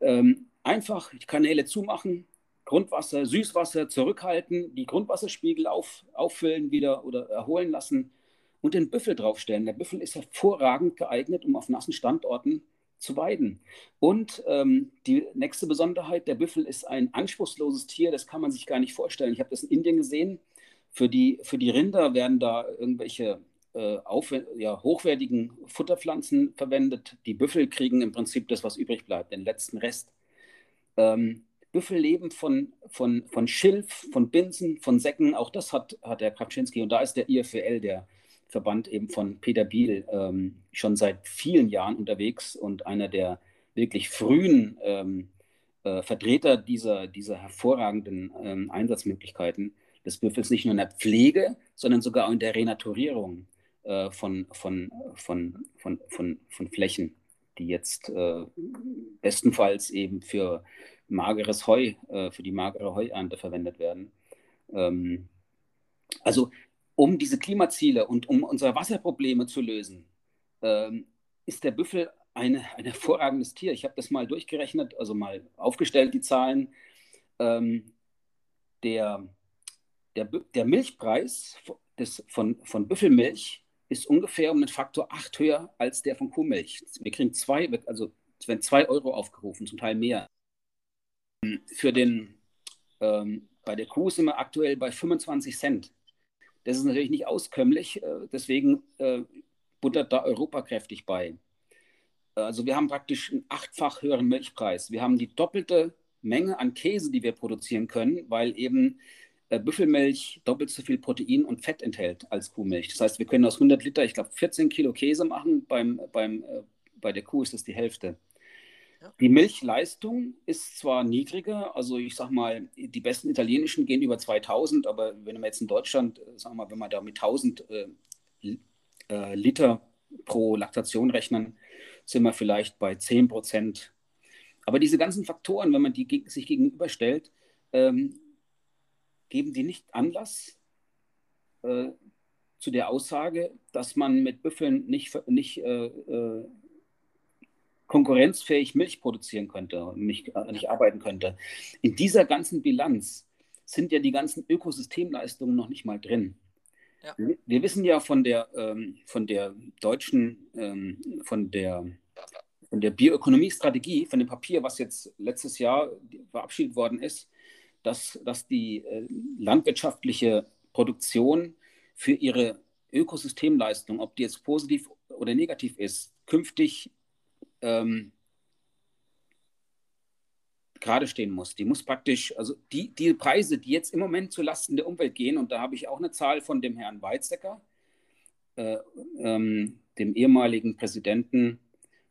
Ähm, einfach die Kanäle zumachen, Grundwasser, Süßwasser zurückhalten, die Grundwasserspiegel auf, auffüllen wieder oder erholen lassen und den Büffel draufstellen. Der Büffel ist hervorragend geeignet, um auf nassen Standorten zu weiden. Und ähm, die nächste Besonderheit, der Büffel ist ein anspruchsloses Tier, das kann man sich gar nicht vorstellen. Ich habe das in Indien gesehen. Für die, für die Rinder werden da irgendwelche äh, auf, ja, hochwertigen Futterpflanzen verwendet. Die Büffel kriegen im Prinzip das, was übrig bleibt, den letzten Rest. Ähm, Büffel leben von, von, von Schilf, von Binsen, von Säcken. Auch das hat, hat der Kapczynski. Und da ist der IFWL, der Verband eben von Peter Biel, ähm, schon seit vielen Jahren unterwegs und einer der wirklich frühen ähm, äh, Vertreter dieser, dieser hervorragenden ähm, Einsatzmöglichkeiten des Büffels, nicht nur in der Pflege, sondern sogar auch in der Renaturierung äh, von, von, von, von, von, von Flächen, die jetzt äh, bestenfalls eben für mageres Heu, äh, für die magere Heuernte verwendet werden. Ähm, also um diese Klimaziele und um unsere Wasserprobleme zu lösen, ähm, ist der Büffel eine, ein hervorragendes Tier. Ich habe das mal durchgerechnet, also mal aufgestellt, die Zahlen. Ähm, der, der, der Milchpreis des, von, von Büffelmilch ist ungefähr um einen Faktor 8 höher als der von Kuhmilch. Wir kriegen zwei, also es werden 2 Euro aufgerufen, zum Teil mehr. Für den, ähm, bei der Kuh sind wir aktuell bei 25 Cent. Das ist natürlich nicht auskömmlich, äh, deswegen äh, buttert da Europa kräftig bei. Also wir haben praktisch einen achtfach höheren Milchpreis. Wir haben die doppelte Menge an Käse, die wir produzieren können, weil eben äh, Büffelmilch doppelt so viel Protein und Fett enthält als Kuhmilch. Das heißt, wir können aus 100 Liter, ich glaube, 14 Kilo Käse machen. Beim, beim, bei der Kuh ist das die Hälfte. Die Milchleistung ist zwar niedriger, also ich sag mal, die besten italienischen gehen über 2000, aber wenn wir jetzt in Deutschland, äh, sagen wir mal, wenn wir da mit 1000 äh, äh, Liter pro Laktation rechnen, sind wir vielleicht bei 10 Prozent. Aber diese ganzen Faktoren, wenn man die sich gegenüberstellt, ähm, geben die nicht Anlass äh, zu der Aussage, dass man mit Büffeln nicht, nicht äh, äh konkurrenzfähig Milch produzieren könnte und nicht, äh, nicht arbeiten könnte. In dieser ganzen Bilanz sind ja die ganzen Ökosystemleistungen noch nicht mal drin. Ja. Wir wissen ja von der, ähm, von der deutschen, ähm, von der, von der Bioökonomiestrategie, von dem Papier, was jetzt letztes Jahr verabschiedet worden ist, dass, dass die äh, landwirtschaftliche Produktion für ihre Ökosystemleistung, ob die jetzt positiv oder negativ ist, künftig ähm, gerade stehen muss. Die muss praktisch, also die, die Preise, die jetzt im Moment zulasten der Umwelt gehen, und da habe ich auch eine Zahl von dem Herrn Weizsäcker, äh, ähm, dem ehemaligen Präsidenten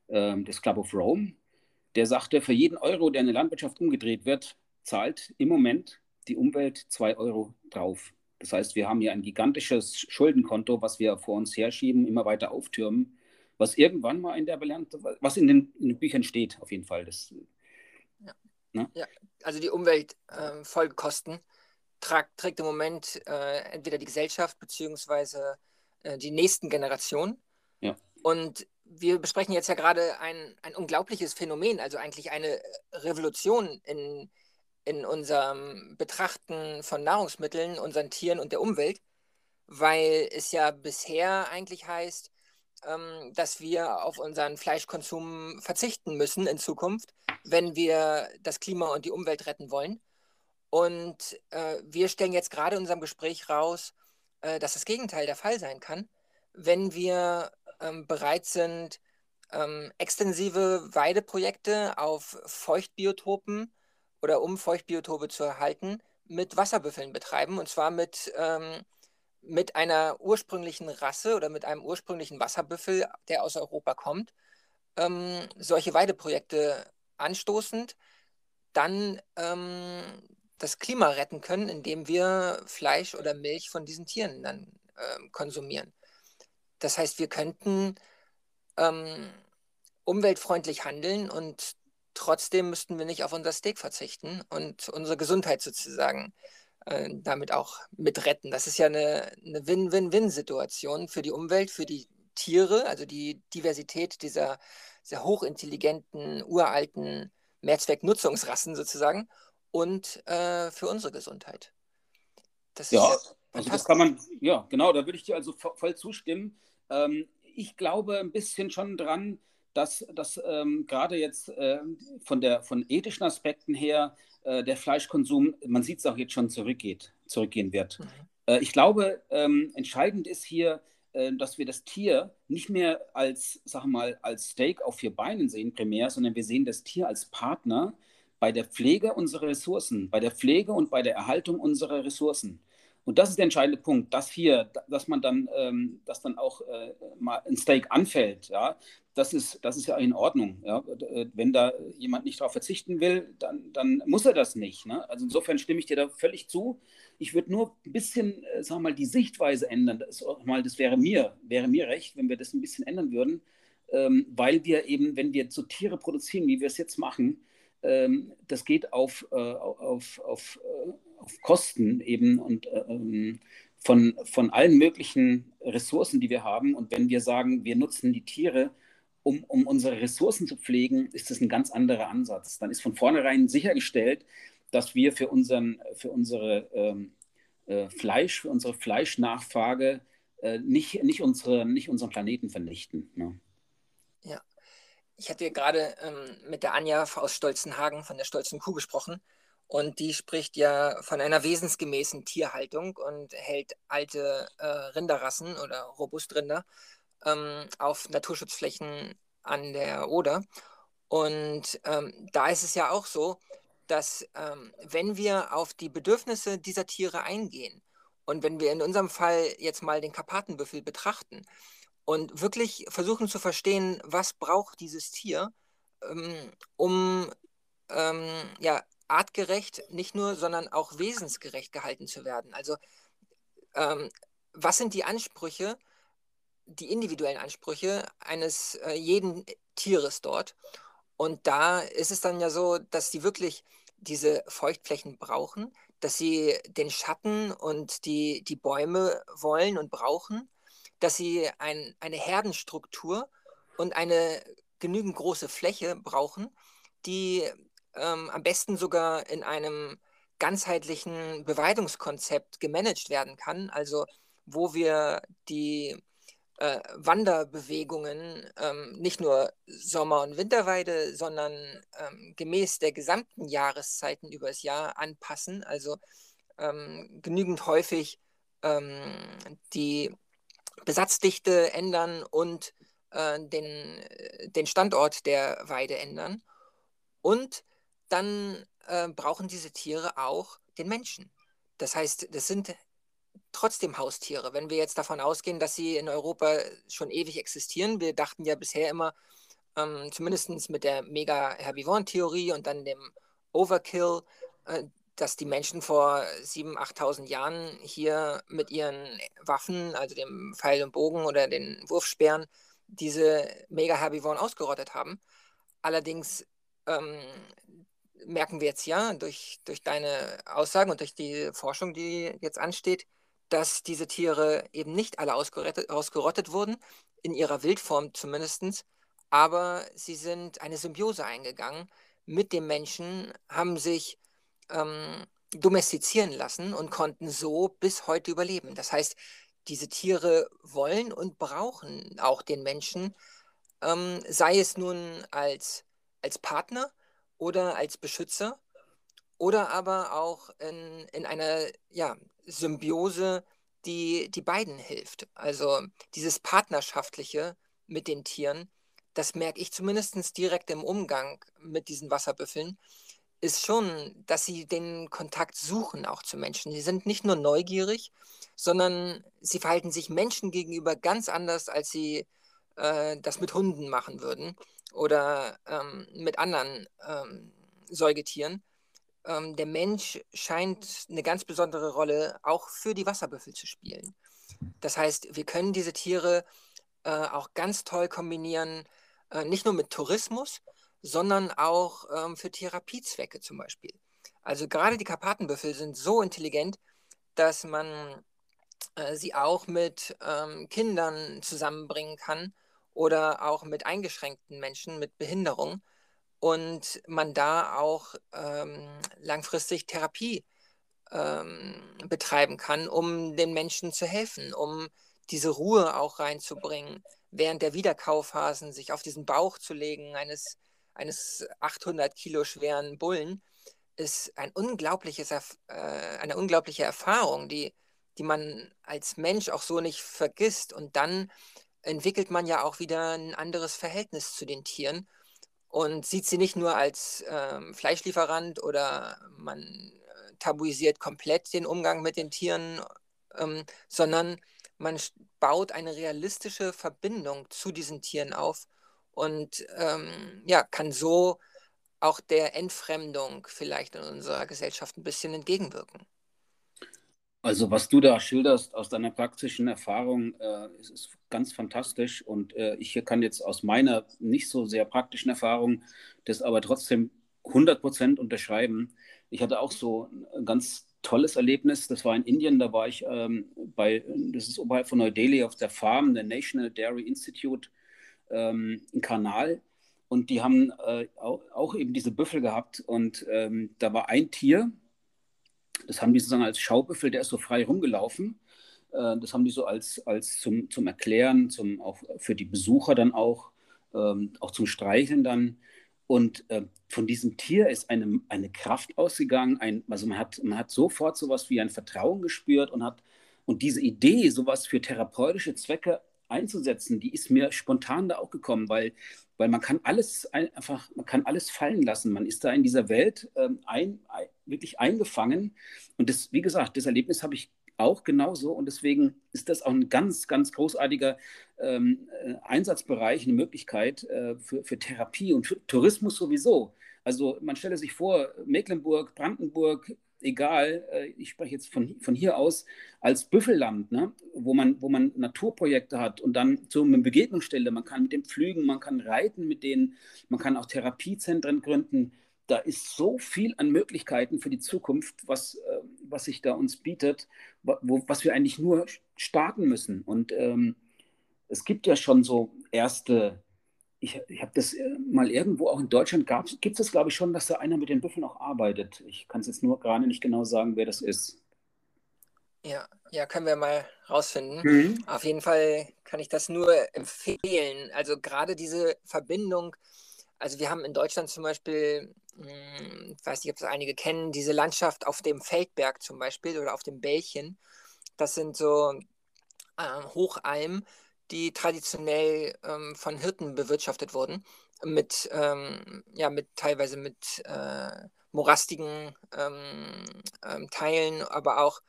äh, des Club of Rome, der sagte, für jeden Euro, der in der Landwirtschaft umgedreht wird, zahlt im Moment die Umwelt zwei Euro drauf. Das heißt, wir haben hier ein gigantisches Schuldenkonto, was wir vor uns herschieben, immer weiter auftürmen was irgendwann mal in der Bilanz, was in den, in den Büchern steht, auf jeden Fall. Das, ja. Ne? ja. also die Umweltfolgekosten ähm, äh, trägt, trägt im Moment äh, entweder die Gesellschaft beziehungsweise äh, die nächsten Generationen. Und wir besprechen jetzt ja gerade ein, ein unglaubliches Phänomen, also eigentlich eine Revolution in, in unserem Betrachten von Nahrungsmitteln, unseren Tieren und der Umwelt, weil es ja bisher eigentlich heißt, ähm, dass wir auf unseren Fleischkonsum verzichten müssen in Zukunft, wenn wir das Klima und die Umwelt retten wollen. Und äh, wir stellen jetzt gerade in unserem Gespräch raus, äh, dass das Gegenteil der Fall sein kann, wenn wir ähm, bereit sind, ähm, extensive Weideprojekte auf Feuchtbiotopen oder um Feuchtbiotope zu erhalten, mit Wasserbüffeln betreiben. Und zwar mit, ähm, mit einer ursprünglichen Rasse oder mit einem ursprünglichen Wasserbüffel, der aus Europa kommt, ähm, solche Weideprojekte anstoßend, dann ähm, das Klima retten können, indem wir Fleisch oder Milch von diesen Tieren dann äh, konsumieren. Das heißt, wir könnten ähm, umweltfreundlich handeln und trotzdem müssten wir nicht auf unser Steak verzichten und unsere Gesundheit sozusagen äh, damit auch mit retten. Das ist ja eine, eine Win-Win-Win-Situation für die Umwelt, für die Tiere, also die Diversität dieser sehr hochintelligenten, uralten Mehrzwecknutzungsrassen sozusagen und äh, für unsere Gesundheit. Das ja, ja also das kann man, ja, genau, da würde ich dir also voll zustimmen. Ähm, ich glaube ein bisschen schon dran, dass, dass ähm, gerade jetzt äh, von, der, von ethischen Aspekten her äh, der Fleischkonsum, man sieht es auch jetzt schon, zurückgeht, zurückgehen wird. Mhm. Äh, ich glaube, ähm, entscheidend ist hier, äh, dass wir das Tier nicht mehr als, sag mal, als Steak auf vier Beinen sehen primär, sondern wir sehen das Tier als Partner, bei der Pflege unserer Ressourcen, bei der Pflege und bei der Erhaltung unserer Ressourcen. Und das ist der entscheidende Punkt, dass hier, dass man dann, ähm, dass dann auch äh, mal ein Steak anfällt, ja, das ist, das ist ja in Ordnung. Ja. Wenn da jemand nicht darauf verzichten will, dann, dann muss er das nicht. Ne? Also insofern stimme ich dir da völlig zu. Ich würde nur ein bisschen, äh, sagen wir mal, die Sichtweise ändern. Das, mal, das wäre mir, wäre mir recht, wenn wir das ein bisschen ändern würden, ähm, weil wir eben, wenn wir so Tiere produzieren, wie wir es jetzt machen, ähm, das geht auf, äh, auf, auf, äh, auf Kosten eben und ähm, von, von allen möglichen Ressourcen, die wir haben. Und wenn wir sagen, wir nutzen die Tiere, um, um unsere Ressourcen zu pflegen, ist das ein ganz anderer Ansatz. Dann ist von vornherein sichergestellt, dass wir für, unseren, für unsere ähm, äh, Fleisch, für unsere Fleischnachfrage äh, nicht, nicht, unsere, nicht unseren Planeten vernichten. Ne? Ja, ich hatte gerade ähm, mit der Anja aus Stolzenhagen von der Stolzen Kuh gesprochen und die spricht ja von einer wesensgemäßen Tierhaltung und hält alte äh, Rinderrassen oder Robustrinder ähm, auf Naturschutzflächen an der Oder. Und ähm, da ist es ja auch so, dass ähm, wenn wir auf die Bedürfnisse dieser Tiere eingehen und wenn wir in unserem Fall jetzt mal den Karpatenbüffel betrachten, und wirklich versuchen zu verstehen, was braucht dieses Tier, ähm, um ähm, ja, artgerecht nicht nur, sondern auch wesensgerecht gehalten zu werden. Also ähm, was sind die Ansprüche, die individuellen Ansprüche eines äh, jeden Tieres dort? Und da ist es dann ja so, dass sie wirklich diese Feuchtflächen brauchen, dass sie den Schatten und die, die Bäume wollen und brauchen dass sie ein, eine Herdenstruktur und eine genügend große Fläche brauchen, die ähm, am besten sogar in einem ganzheitlichen Beweidungskonzept gemanagt werden kann, also wo wir die äh, Wanderbewegungen ähm, nicht nur Sommer- und Winterweide, sondern ähm, gemäß der gesamten Jahreszeiten übers Jahr anpassen, also ähm, genügend häufig ähm, die Besatzdichte ändern und äh, den, den Standort der Weide ändern. Und dann äh, brauchen diese Tiere auch den Menschen. Das heißt, das sind trotzdem Haustiere. Wenn wir jetzt davon ausgehen, dass sie in Europa schon ewig existieren, wir dachten ja bisher immer, ähm, zumindest mit der Mega-Herbivoren-Theorie und dann dem Overkill, äh, dass die Menschen vor 7.000, 8.000 Jahren hier mit ihren Waffen, also dem Pfeil und Bogen oder den Wurfsperren, diese Mega-Herbivoren ausgerottet haben. Allerdings ähm, merken wir jetzt ja durch, durch deine Aussagen und durch die Forschung, die jetzt ansteht, dass diese Tiere eben nicht alle ausgerottet, ausgerottet wurden, in ihrer Wildform zumindest, aber sie sind eine Symbiose eingegangen mit dem Menschen, haben sich ähm, domestizieren lassen und konnten so bis heute überleben. Das heißt, diese Tiere wollen und brauchen auch den Menschen, ähm, sei es nun als, als Partner oder als Beschützer oder aber auch in, in einer ja, Symbiose, die, die beiden hilft. Also dieses Partnerschaftliche mit den Tieren, das merke ich zumindest direkt im Umgang mit diesen Wasserbüffeln, ist schon, dass sie den Kontakt suchen auch zu Menschen. Sie sind nicht nur neugierig, sondern sie verhalten sich Menschen gegenüber ganz anders, als sie äh, das mit Hunden machen würden oder ähm, mit anderen ähm, Säugetieren. Ähm, der Mensch scheint eine ganz besondere Rolle auch für die Wasserbüffel zu spielen. Das heißt, wir können diese Tiere äh, auch ganz toll kombinieren, äh, nicht nur mit Tourismus, sondern auch ähm, für Therapiezwecke zum Beispiel. Also gerade die Karpatenbüffel sind so intelligent, dass man äh, sie auch mit ähm, Kindern zusammenbringen kann oder auch mit eingeschränkten Menschen mit Behinderung und man da auch ähm, langfristig Therapie ähm, betreiben kann, um den Menschen zu helfen, um diese Ruhe auch reinzubringen, während der Wiederkaufphasen sich auf diesen Bauch zu legen eines eines 800 Kilo schweren Bullen ist ein unglaubliches, äh, eine unglaubliche Erfahrung, die, die man als Mensch auch so nicht vergisst. Und dann entwickelt man ja auch wieder ein anderes Verhältnis zu den Tieren und sieht sie nicht nur als ähm, Fleischlieferant oder man äh, tabuisiert komplett den Umgang mit den Tieren, ähm, sondern man baut eine realistische Verbindung zu diesen Tieren auf und ähm, ja, kann so auch der Entfremdung vielleicht in unserer Gesellschaft ein bisschen entgegenwirken. Also was du da schilderst aus deiner praktischen Erfahrung, äh, ist, ist, ganz fantastisch und äh, ich kann jetzt aus meiner nicht so sehr praktischen Erfahrung das aber trotzdem 100 Prozent unterschreiben. Ich hatte auch so ein ganz tolles Erlebnis. Das war in Indien. Da war ich ähm, bei, das ist oberhalb von Neu-Delhi auf der Farm, der National Dairy Institute ähm, einen Kanal und die haben äh, auch, auch, eben diese Büffel gehabt und ähm, da war ein Tier, das haben die sozusagen als Schaubüffel, der ist so frei rumgelaufen. Äh, das haben die so als, als zum, zum Erklären, zum, auch für die Besucher dann auch, ähm, auch zum Streicheln dann. Und äh, von diesem Tier ist eine, eine Kraft ausgegangen. Ein, also man hat, man hat sofort sowas wie ein Vertrauen gespürt und hat und diese Idee, sowas für therapeutische Zwecke einzusetzen, die ist mir spontan da auch gekommen, weil, weil man kann alles einfach, man kann alles fallen lassen. Man ist da in dieser Welt ähm, ein, ein, wirklich eingefangen. Und das, wie gesagt, das Erlebnis habe ich auch genauso. Und deswegen ist das auch ein ganz, ganz großartiger ähm, äh, Einsatzbereich, eine Möglichkeit äh, für, für Therapie und für Tourismus sowieso. Also man stelle sich vor, Mecklenburg, Brandenburg, egal, äh, ich spreche jetzt von, von hier aus, als Büffelland, ne, wo, man, wo man Naturprojekte hat und dann so eine Begegnungsstelle, man kann mit dem pflügen, man kann reiten mit denen, man kann auch Therapiezentren gründen. Da ist so viel an Möglichkeiten für die Zukunft, was, äh, was sich da uns bietet, wo, was wir eigentlich nur starten müssen. Und ähm, es gibt ja schon so erste ich, ich habe das äh, mal irgendwo auch in Deutschland gab, gibt es, glaube ich, schon, dass da einer mit den Büffeln auch arbeitet. Ich kann es jetzt nur gerade nicht genau sagen, wer das ist. Ja, ja, können wir mal rausfinden. Mhm. Auf jeden Fall kann ich das nur empfehlen. Also gerade diese Verbindung, also wir haben in Deutschland zum Beispiel, ich hm, weiß nicht, ob es einige kennen, diese Landschaft auf dem Feldberg zum Beispiel oder auf dem Bällchen. Das sind so äh, Hochalmen, die traditionell ähm, von Hirten bewirtschaftet wurden, mit, ähm, ja, mit teilweise mit äh, morastigen ähm, ähm, Teilen, aber auch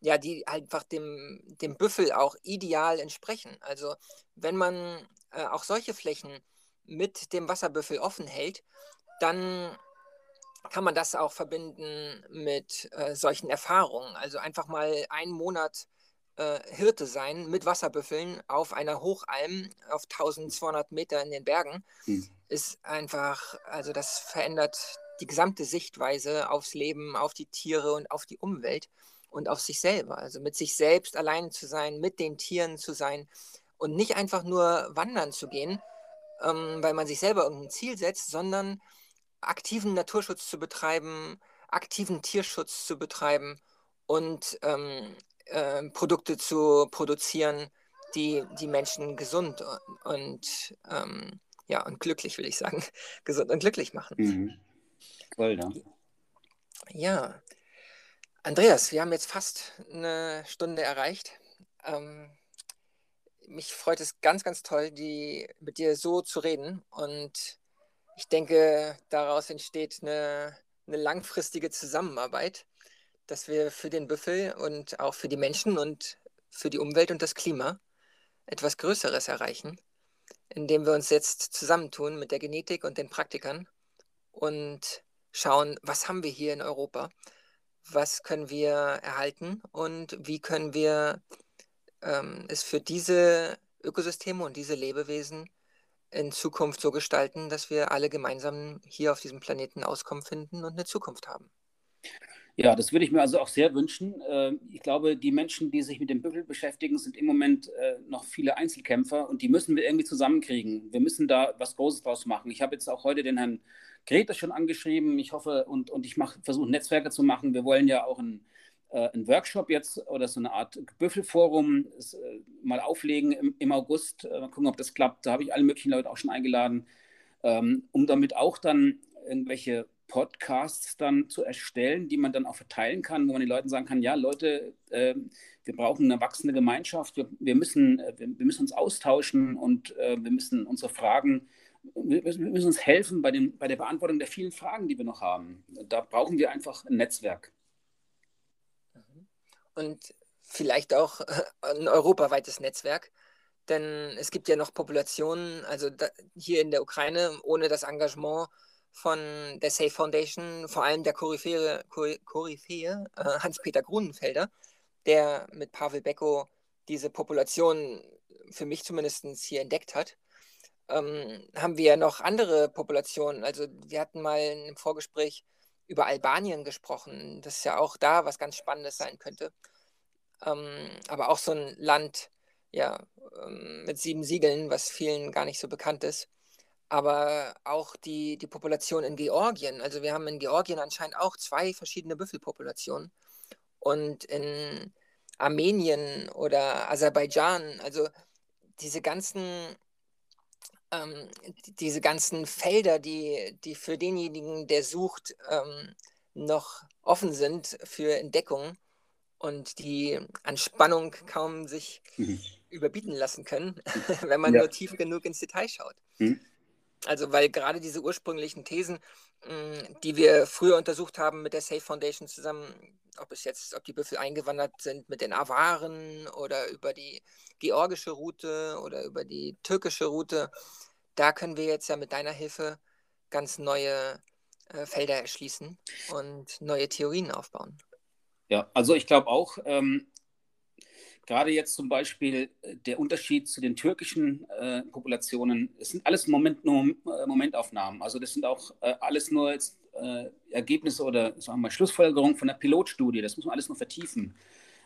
ja, die einfach dem, dem Büffel auch ideal entsprechen. Also wenn man äh, auch solche Flächen mit dem Wasserbüffel offen hält, dann kann man das auch verbinden mit äh, solchen Erfahrungen. Also einfach mal einen Monat äh, Hirte sein mit Wasserbüffeln auf einer Hochalm auf 1200 Meter in den Bergen mhm. ist einfach, also das verändert die gesamte Sichtweise aufs Leben, auf die Tiere und auf die Umwelt. und auf sich selber. Also mit sich selbst allein zu sein, mit den Tieren zu sein und nicht einfach nur wandern zu gehen, ähm, weil man sich selber irgendein Ziel setzt, sondern aktiven Naturschutz zu betreiben, aktiven Tierschutz zu betreiben und ähm, äh, Produkte zu produzieren, die die Menschen gesund und, und ähm, ja und glücklich, will ich sagen, [LAUGHS] gesund und glücklich machen. Mhm. Toll, ja. Ja, Andreas, wir haben jetzt fast eine Stunde erreicht. Ähm, mich freut es ganz, ganz toll, die, mit dir so zu reden. Und ich denke, daraus entsteht eine, eine langfristige Zusammenarbeit, dass wir für den Büffel und auch für die Menschen und für die Umwelt und das Klima etwas Größeres erreichen, indem wir uns jetzt zusammentun mit der Genetik und den Praktikern und schauen, was haben wir hier in Europa, was können wir erhalten und wie können wir ähm, es für diese Ökosysteme und diese Lebewesen in Zukunft so gestalten, dass wir alle gemeinsam hier auf diesem Planeten Auskommen finden und eine Zukunft haben. Ja, das würde ich mir also auch sehr wünschen. Ähm, ich glaube, die Menschen, die sich mit dem Büffel beschäftigen, sind im Moment äh, noch viele Einzelkämpfer und die müssen wir irgendwie zusammenkriegen. Wir müssen da was Großes draus machen. Ich habe jetzt auch heute den Herrn Grete schon angeschrieben. Ich hoffe und, und ich versuche Netzwerke zu machen. Wir wollen ja auch ein äh, einen Workshop jetzt oder so eine Art Büffelforum äh, mal auflegen im, im August. Mal gucken, ob das klappt. Da habe ich alle möglichen Leute auch schon eingeladen, ähm, um damit auch dann irgendwelche Podcasts dann zu erstellen, die man dann auch verteilen kann, wo man den Leuten sagen kann, ja, Leute, äh, wir brauchen eine wachsende Gemeinschaft, wir, wir müssen, wir, wir, müssen uns austauschen und äh, wir müssen unsere Fragen, wir, wir, müssen uns helfen bei, den, bei der Beantwortung der vielen Fragen, die wir noch haben. Da brauchen wir einfach ein Netzwerk und vielleicht auch ein europaweites Netzwerk. Denn es gibt ja noch Populationen, also da, hier in der Ukraine, ohne das Engagement von der Safe Foundation, vor allem der Koryphäe, Koryphäe äh, [LAUGHS] Hans-Peter Grunenfelder, der mit Pavel Beko diese Population für mich zumindest hier entdeckt hat, ähm, haben wir noch andere Populationen. Also wir hatten mal im Vorgespräch über Albanien gesprochen, das ja auch da was ganz Spannendes sein könnte. Ähm, aber auch so ein Land, ja, ähm, mit sieben Siegeln, was vielen gar nicht so bekannt ist. Aber auch die, die Population in Georgien. Also wir haben in Georgien anscheinend auch zwei verschiedene Büffelpopulationen. Und in Armenien oder Aserbaidschan, also diese ganzen ähm, diese ganzen Felder, die, die für denjenigen, der sucht, ähm, noch offen sind für Entdeckung und die an Spannung kaum sich mhm. überbieten lassen können, [LAUGHS] wenn man ja. nur tief genug ins Detail schaut. Mhm. Also weil gerade diese ursprünglichen Thesen, mm, die wir früher untersucht haben mit der Safe Foundation zusammen, ob es jetzt, ob die Büffel eingewandert sind mit den Awaren oder über die georgische Route oder über die türkische Route, da können wir jetzt ja mit deiner Hilfe ganz neue äh, Felder erschließen und neue Theorien aufbauen. Ja, also ich glaube auch, ähm, gerade jetzt zum Beispiel äh, der Unterschied zu den türkischen äh, Populationen, es sind alles Moment, nur, äh, Momentaufnahmen. Also das sind auch äh, alles nur jetzt, äh, Ergebnisse oder sagen wir mal Schlussfolgerungen von der Pilotstudie. Das muss man alles noch vertiefen.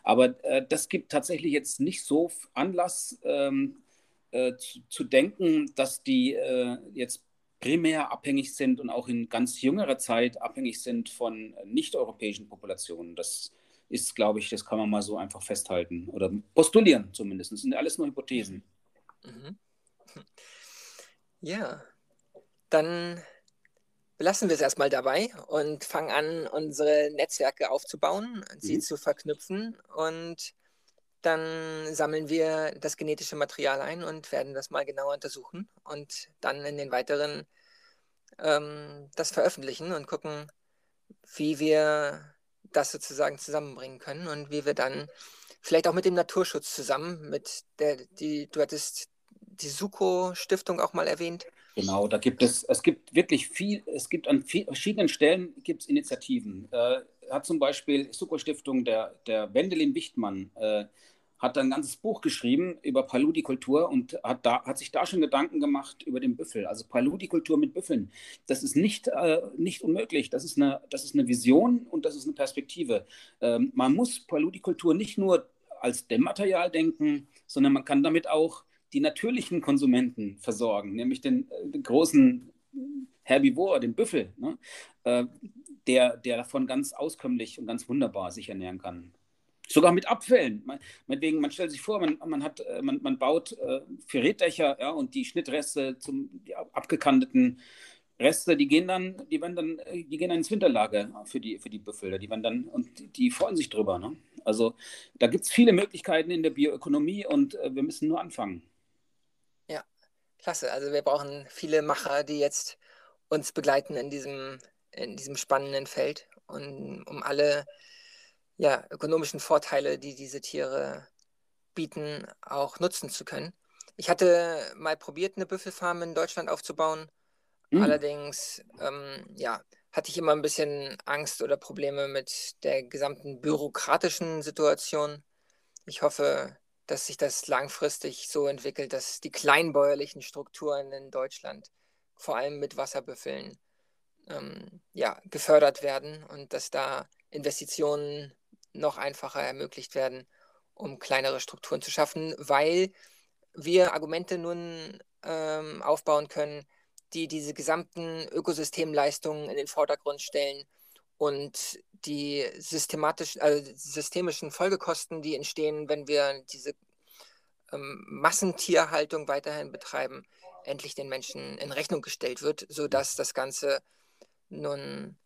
Aber äh, das gibt tatsächlich jetzt nicht so Anlass, ähm, äh, zu, zu, denken, dass die jetzt primär abhängig sind und auch in ganz jüngerer Zeit abhängig sind von nicht-europäischen Populationen. Das ist, glaube ich, das kann man mal so einfach festhalten oder postulieren zumindest. Das sind alles nur Hypothesen. Mhm. Ja, dann belassen wir es erstmal dabei und fangen an, unsere Netzwerke aufzubauen, sie mhm. zu verknüpfen und dann sammeln wir das genetische Material ein und werden das mal genauer untersuchen und dann in den weiteren ähm, das veröffentlichen und gucken, wie wir das sozusagen zusammenbringen können und wie wir dann vielleicht auch mit dem Naturschutz zusammen, mit der, die, du hattest die Suko-Stiftung auch mal erwähnt. Genau, da gibt es, es gibt wirklich viel, es gibt an viel, verschiedenen Stellen gibt es Initiativen. Äh, hat zum Beispiel Suko-Stiftung der, der Wendelin Wichtmann, äh, hat ein ganzes Buch geschrieben über Paludikultur und hat, da, hat sich da schon Gedanken gemacht über den Büffel. Also Paludikultur mit Büffeln, das ist nicht, äh, nicht unmöglich. Das ist, eine, das ist eine Vision und das ist eine Perspektive. Ähm, man muss Paludikultur nicht nur als Dämmmaterial denken, sondern man kann damit auch die natürlichen Konsumenten versorgen, nämlich den, äh, den großen Herbivor, den Büffel, ne? äh, der, der davon ganz auskömmlich und ganz wunderbar sich ernähren kann. Sogar mit Abfällen. Man, meinetwegen, man stellt sich vor, man, man, hat, äh, man, man baut äh, für Reddächer ja, und die Schnittreste zum die abgekanteten Reste, die gehen dann, die werden dann, äh, die gehen dann ins Winterlager für die, für die Büffel. Die werden dann, und die, die freuen sich drüber. Ne? Also da gibt es viele Möglichkeiten in der Bioökonomie und äh, wir müssen nur anfangen. Ja, klasse. Also wir brauchen viele Macher, die jetzt uns begleiten in diesem, in diesem spannenden Feld und um alle ja, ökonomischen Vorteile, die diese Tiere bieten, auch nutzen zu können. Ich hatte mal probiert, eine Büffelfarm in Deutschland aufzubauen. Mhm. Allerdings, ähm, ja, hatte ich immer ein bisschen Angst oder Probleme mit der gesamten bürokratischen Situation. Ich hoffe, dass sich das langfristig so entwickelt, dass die kleinbäuerlichen Strukturen in Deutschland vor allem mit Wasserbüffeln ähm, ja, gefördert werden und dass da Investitionen noch einfacher ermöglicht werden, um kleinere Strukturen zu schaffen, weil wir Argumente nun ähm, aufbauen können, die diese gesamten Ökosystemleistungen in den Vordergrund stellen und die systematischen, also systemischen Folgekosten, die entstehen, wenn wir diese ähm, Massentierhaltung weiterhin betreiben, endlich den Menschen in Rechnung gestellt wird, sodass das Ganze nun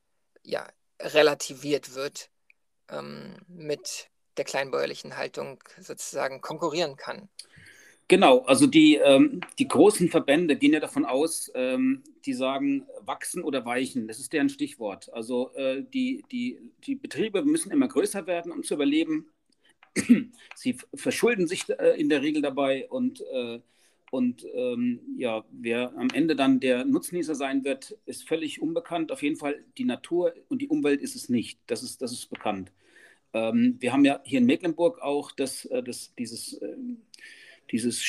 ja, relativiert wird ähm, mit der kleinbäuerlichen Haltung sozusagen konkurrieren kann. Genau, also die, ähm, die großen Verbände gehen ja davon aus, ähm, die sagen wachsen oder weichen. Das ist deren Stichwort. Also äh, die, die, die Betriebe müssen immer größer werden, um zu überleben. [CLEARS THROAT] Sie verschulden sich äh, in der Regel dabei und, äh, und ähm, ja, wer am Ende dann der Nutznießer sein wird, ist völlig unbekannt. Auf jeden Fall die Natur und die Umwelt ist es nicht. Das ist, das ist bekannt. Ähm, wir haben ja hier in Mecklenburg auch das, äh, das, dieses ähm, dieses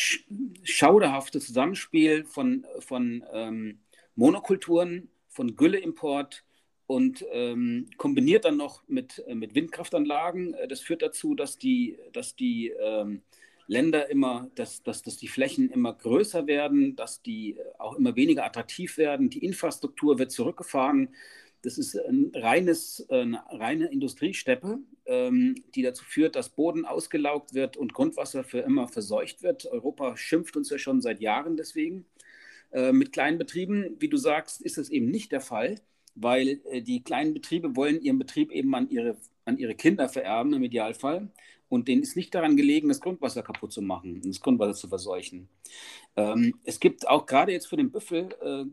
schauderhafte Zusammenspiel von, von ähm, Monokulturen, von Gülleimport und ähm, kombiniert dann noch mit, äh, mit Windkraftanlagen. Äh, das führt dazu, dass die, dass die ähm, Länder immer, dass, dass, dass die Flächen immer größer werden, dass die äh, auch immer weniger attraktiv werden. Die Infrastruktur wird zurückgefahren. Das ist ein reines, eine reine Industriesteppe, ähm, die dazu führt, dass Boden ausgelaugt wird und Grundwasser für immer verseucht wird. Europa schimpft uns ja schon seit Jahren deswegen. Äh, mit kleinen Betrieben, wie du sagst, ist das eben nicht der Fall, weil äh, die kleinen Betriebe wollen ihren Betrieb eben an ihre, an ihre Kinder vererben im Idealfall. Und denen ist nicht daran gelegen, das Grundwasser kaputt zu machen und das Grundwasser zu verseuchen. Ähm, es gibt auch gerade jetzt für den Büffel äh,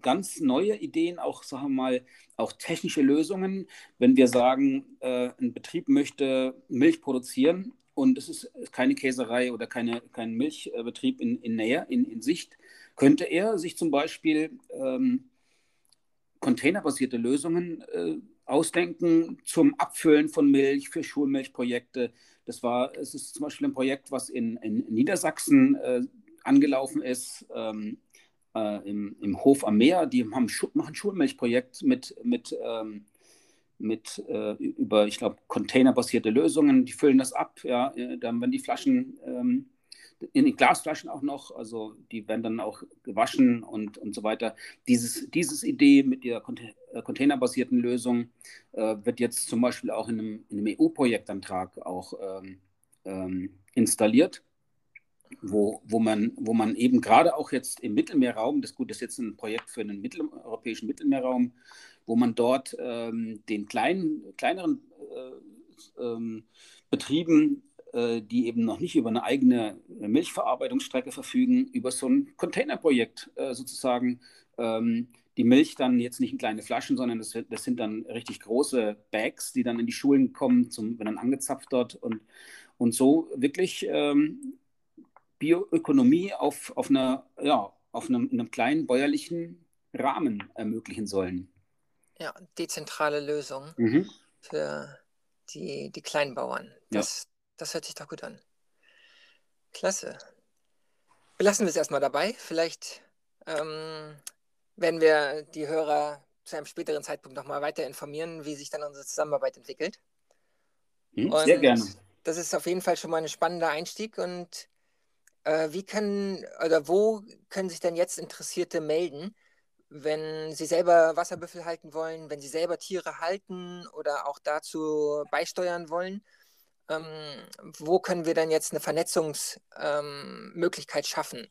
ganz neue Ideen, auch sagen wir mal, auch technische Lösungen. Wenn wir sagen, äh, ein Betrieb möchte Milch produzieren und es ist keine Käserei oder keine, kein Milchbetrieb in, in Nähe, in, in Sicht, könnte er sich zum Beispiel ähm, containerbasierte Lösungen äh, ausdenken zum Abfüllen von Milch für Schulmilchprojekte. Das war, es ist zum Beispiel ein Projekt, was in, in Niedersachsen äh, angelaufen ist. Ähm, äh, im, im Hof am Meer, die haben, machen ein Schulmilchprojekt mit, mit, ähm, mit äh, über, ich glaube, containerbasierte Lösungen. Die füllen das ab, ja, äh, dann werden die Flaschen ähm, in den Glasflaschen auch noch, also die werden dann auch gewaschen und, und so weiter. Dieses, dieses Idee mit der äh, containerbasierten Lösung äh, wird jetzt zum Beispiel auch in einem, in einem EU-Projektantrag auch ähm, ähm, installiert wo, wo, man, wo man eben gerade auch jetzt im Mittelmeerraum, das gut, ist jetzt ein Projekt für den mitteleuropäischen Mittelmeerraum, wo man dort ähm, den kleinen, kleineren äh, ähm, Betrieben, die eben noch nicht über eine eigene Milchverarbeitungsstrecke verfügen, über so ein Containerprojekt äh, sozusagen ähm, die Milch dann jetzt nicht in kleine Flaschen, sondern das, das, sind dann richtig große Bags, die dann in die Schulen kommen, zum, werden dann angezapft dort und, und so wirklich ähm, Bioökonomie auf, auf, einer, ja, auf einem, einem kleinen bäuerlichen Rahmen ermöglichen sollen. Ja, dezentrale Lösung mhm. für die, die Kleinbauern. Das, ja. Das hört sich doch gut an. Klasse. Belassen wir es erstmal dabei. Vielleicht ähm, werden wir die Hörer zu einem späteren Zeitpunkt nochmal weiter informieren, wie sich dann unsere Zusammenarbeit entwickelt. Hm, sehr gerne. Das ist auf jeden Fall schon mal ein spannender Einstieg. Und äh, wie können oder wo können sich denn jetzt Interessierte melden, wenn sie selber Wasserbüffel halten wollen, wenn sie selber Tiere halten oder auch dazu beisteuern wollen? Ähm, wo können wir dann jetzt eine Vernetzungsmöglichkeit ähm, schaffen?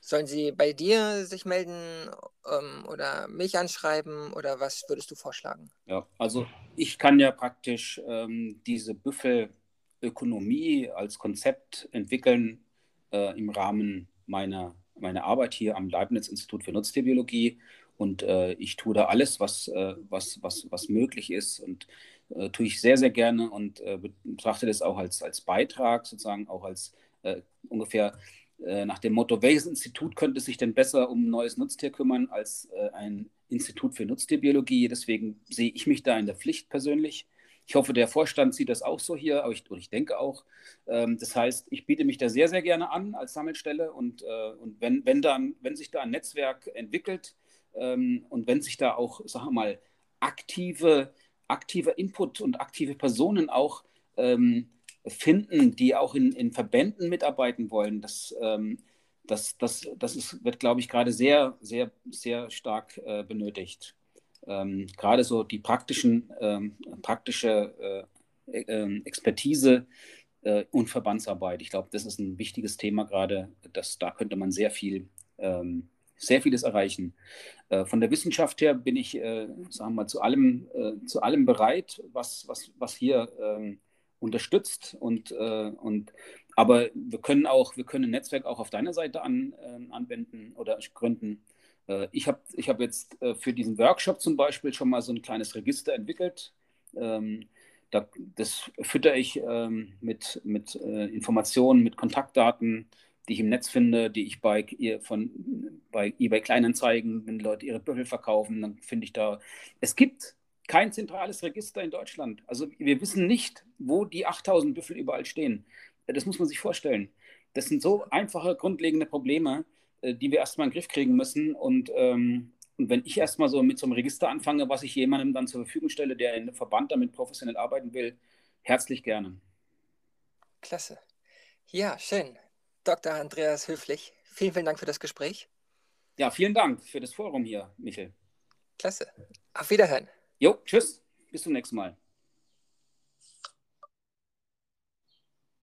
Sollen sie bei dir sich melden ähm, oder mich anschreiben oder was würdest du vorschlagen? Ja, also ich kann ja praktisch ähm, diese Büffelökonomie als Konzept entwickeln äh, im Rahmen meiner, meiner Arbeit hier am Leibniz-Institut für Nutztierbiologie. Und äh, ich tue da alles, was, äh, was, was, was möglich ist. Und äh, tue ich sehr, sehr gerne und äh, betrachte das auch als, als Beitrag, sozusagen auch als äh, ungefähr äh, nach dem Motto, welches Institut könnte sich denn besser um ein neues Nutztier kümmern als äh, ein Institut für Nutztierbiologie. Deswegen sehe ich mich da in der Pflicht persönlich. Ich hoffe, der Vorstand sieht das auch so hier, aber ich, ich denke auch. Ähm, das heißt, ich biete mich da sehr, sehr gerne an als Sammelstelle und, äh, und wenn, wenn, dann, wenn sich da ein Netzwerk entwickelt ähm, und wenn sich da auch, sagen wir mal, aktive, aktiver Input und aktive Personen auch ähm, finden, die auch in, in Verbänden mitarbeiten wollen, das, ähm, das, das, das ist, wird, glaube ich, gerade sehr, sehr, sehr stark äh, benötigt. Ähm, gerade so die praktischen, ähm, praktische äh, äh, Expertise äh, und Verbandsarbeit. Ich glaube, das ist ein wichtiges Thema gerade. Da könnte man sehr viel, ähm, sehr vieles erreichen. Äh, von der Wissenschaft her bin ich, äh, sagen wir mal, zu allem, zu allem bereit, was, was, was hier ähm, unterstützt und, äh, und aber wir können auch, wir können ein Netzwerk auch auf deiner Seite an, äh, anwenden oder gründen. Äh, ich habe ich hab jetzt äh, für diesen Workshop zum Beispiel schon mal so ein kleines Register entwickelt. Ähm, da, das fütter ich ähm, mit, mit äh, Informationen, mit Kontaktdaten, die ich im Netz finde, die ich bei, von, bei eBay Kleinanzeigen, wenn Leute ihre Büffel verkaufen, dann finde ich da. Es gibt kein zentrales Register in Deutschland. Also wir wissen nicht, wo die 8000 Büffel überall stehen. Das muss man sich vorstellen. Das sind so einfache, grundlegende Probleme, äh, die wir erstmal in den Griff kriegen müssen. Und, ähm, und wenn ich erstmal so mit so einem Register anfange, was ich jemandem dann zur Verfügung stelle, der in einem Verband damit professionell arbeiten will, herzlich gerne. Klasse. Ja, schön. Dr. Andreas Höflich, vielen, vielen Dank für das Gespräch. Ja, vielen Dank für das Forum hier, Michael. Klasse. Auf Wiederhören. Jo, tschüss. Bis zum nächsten Mal.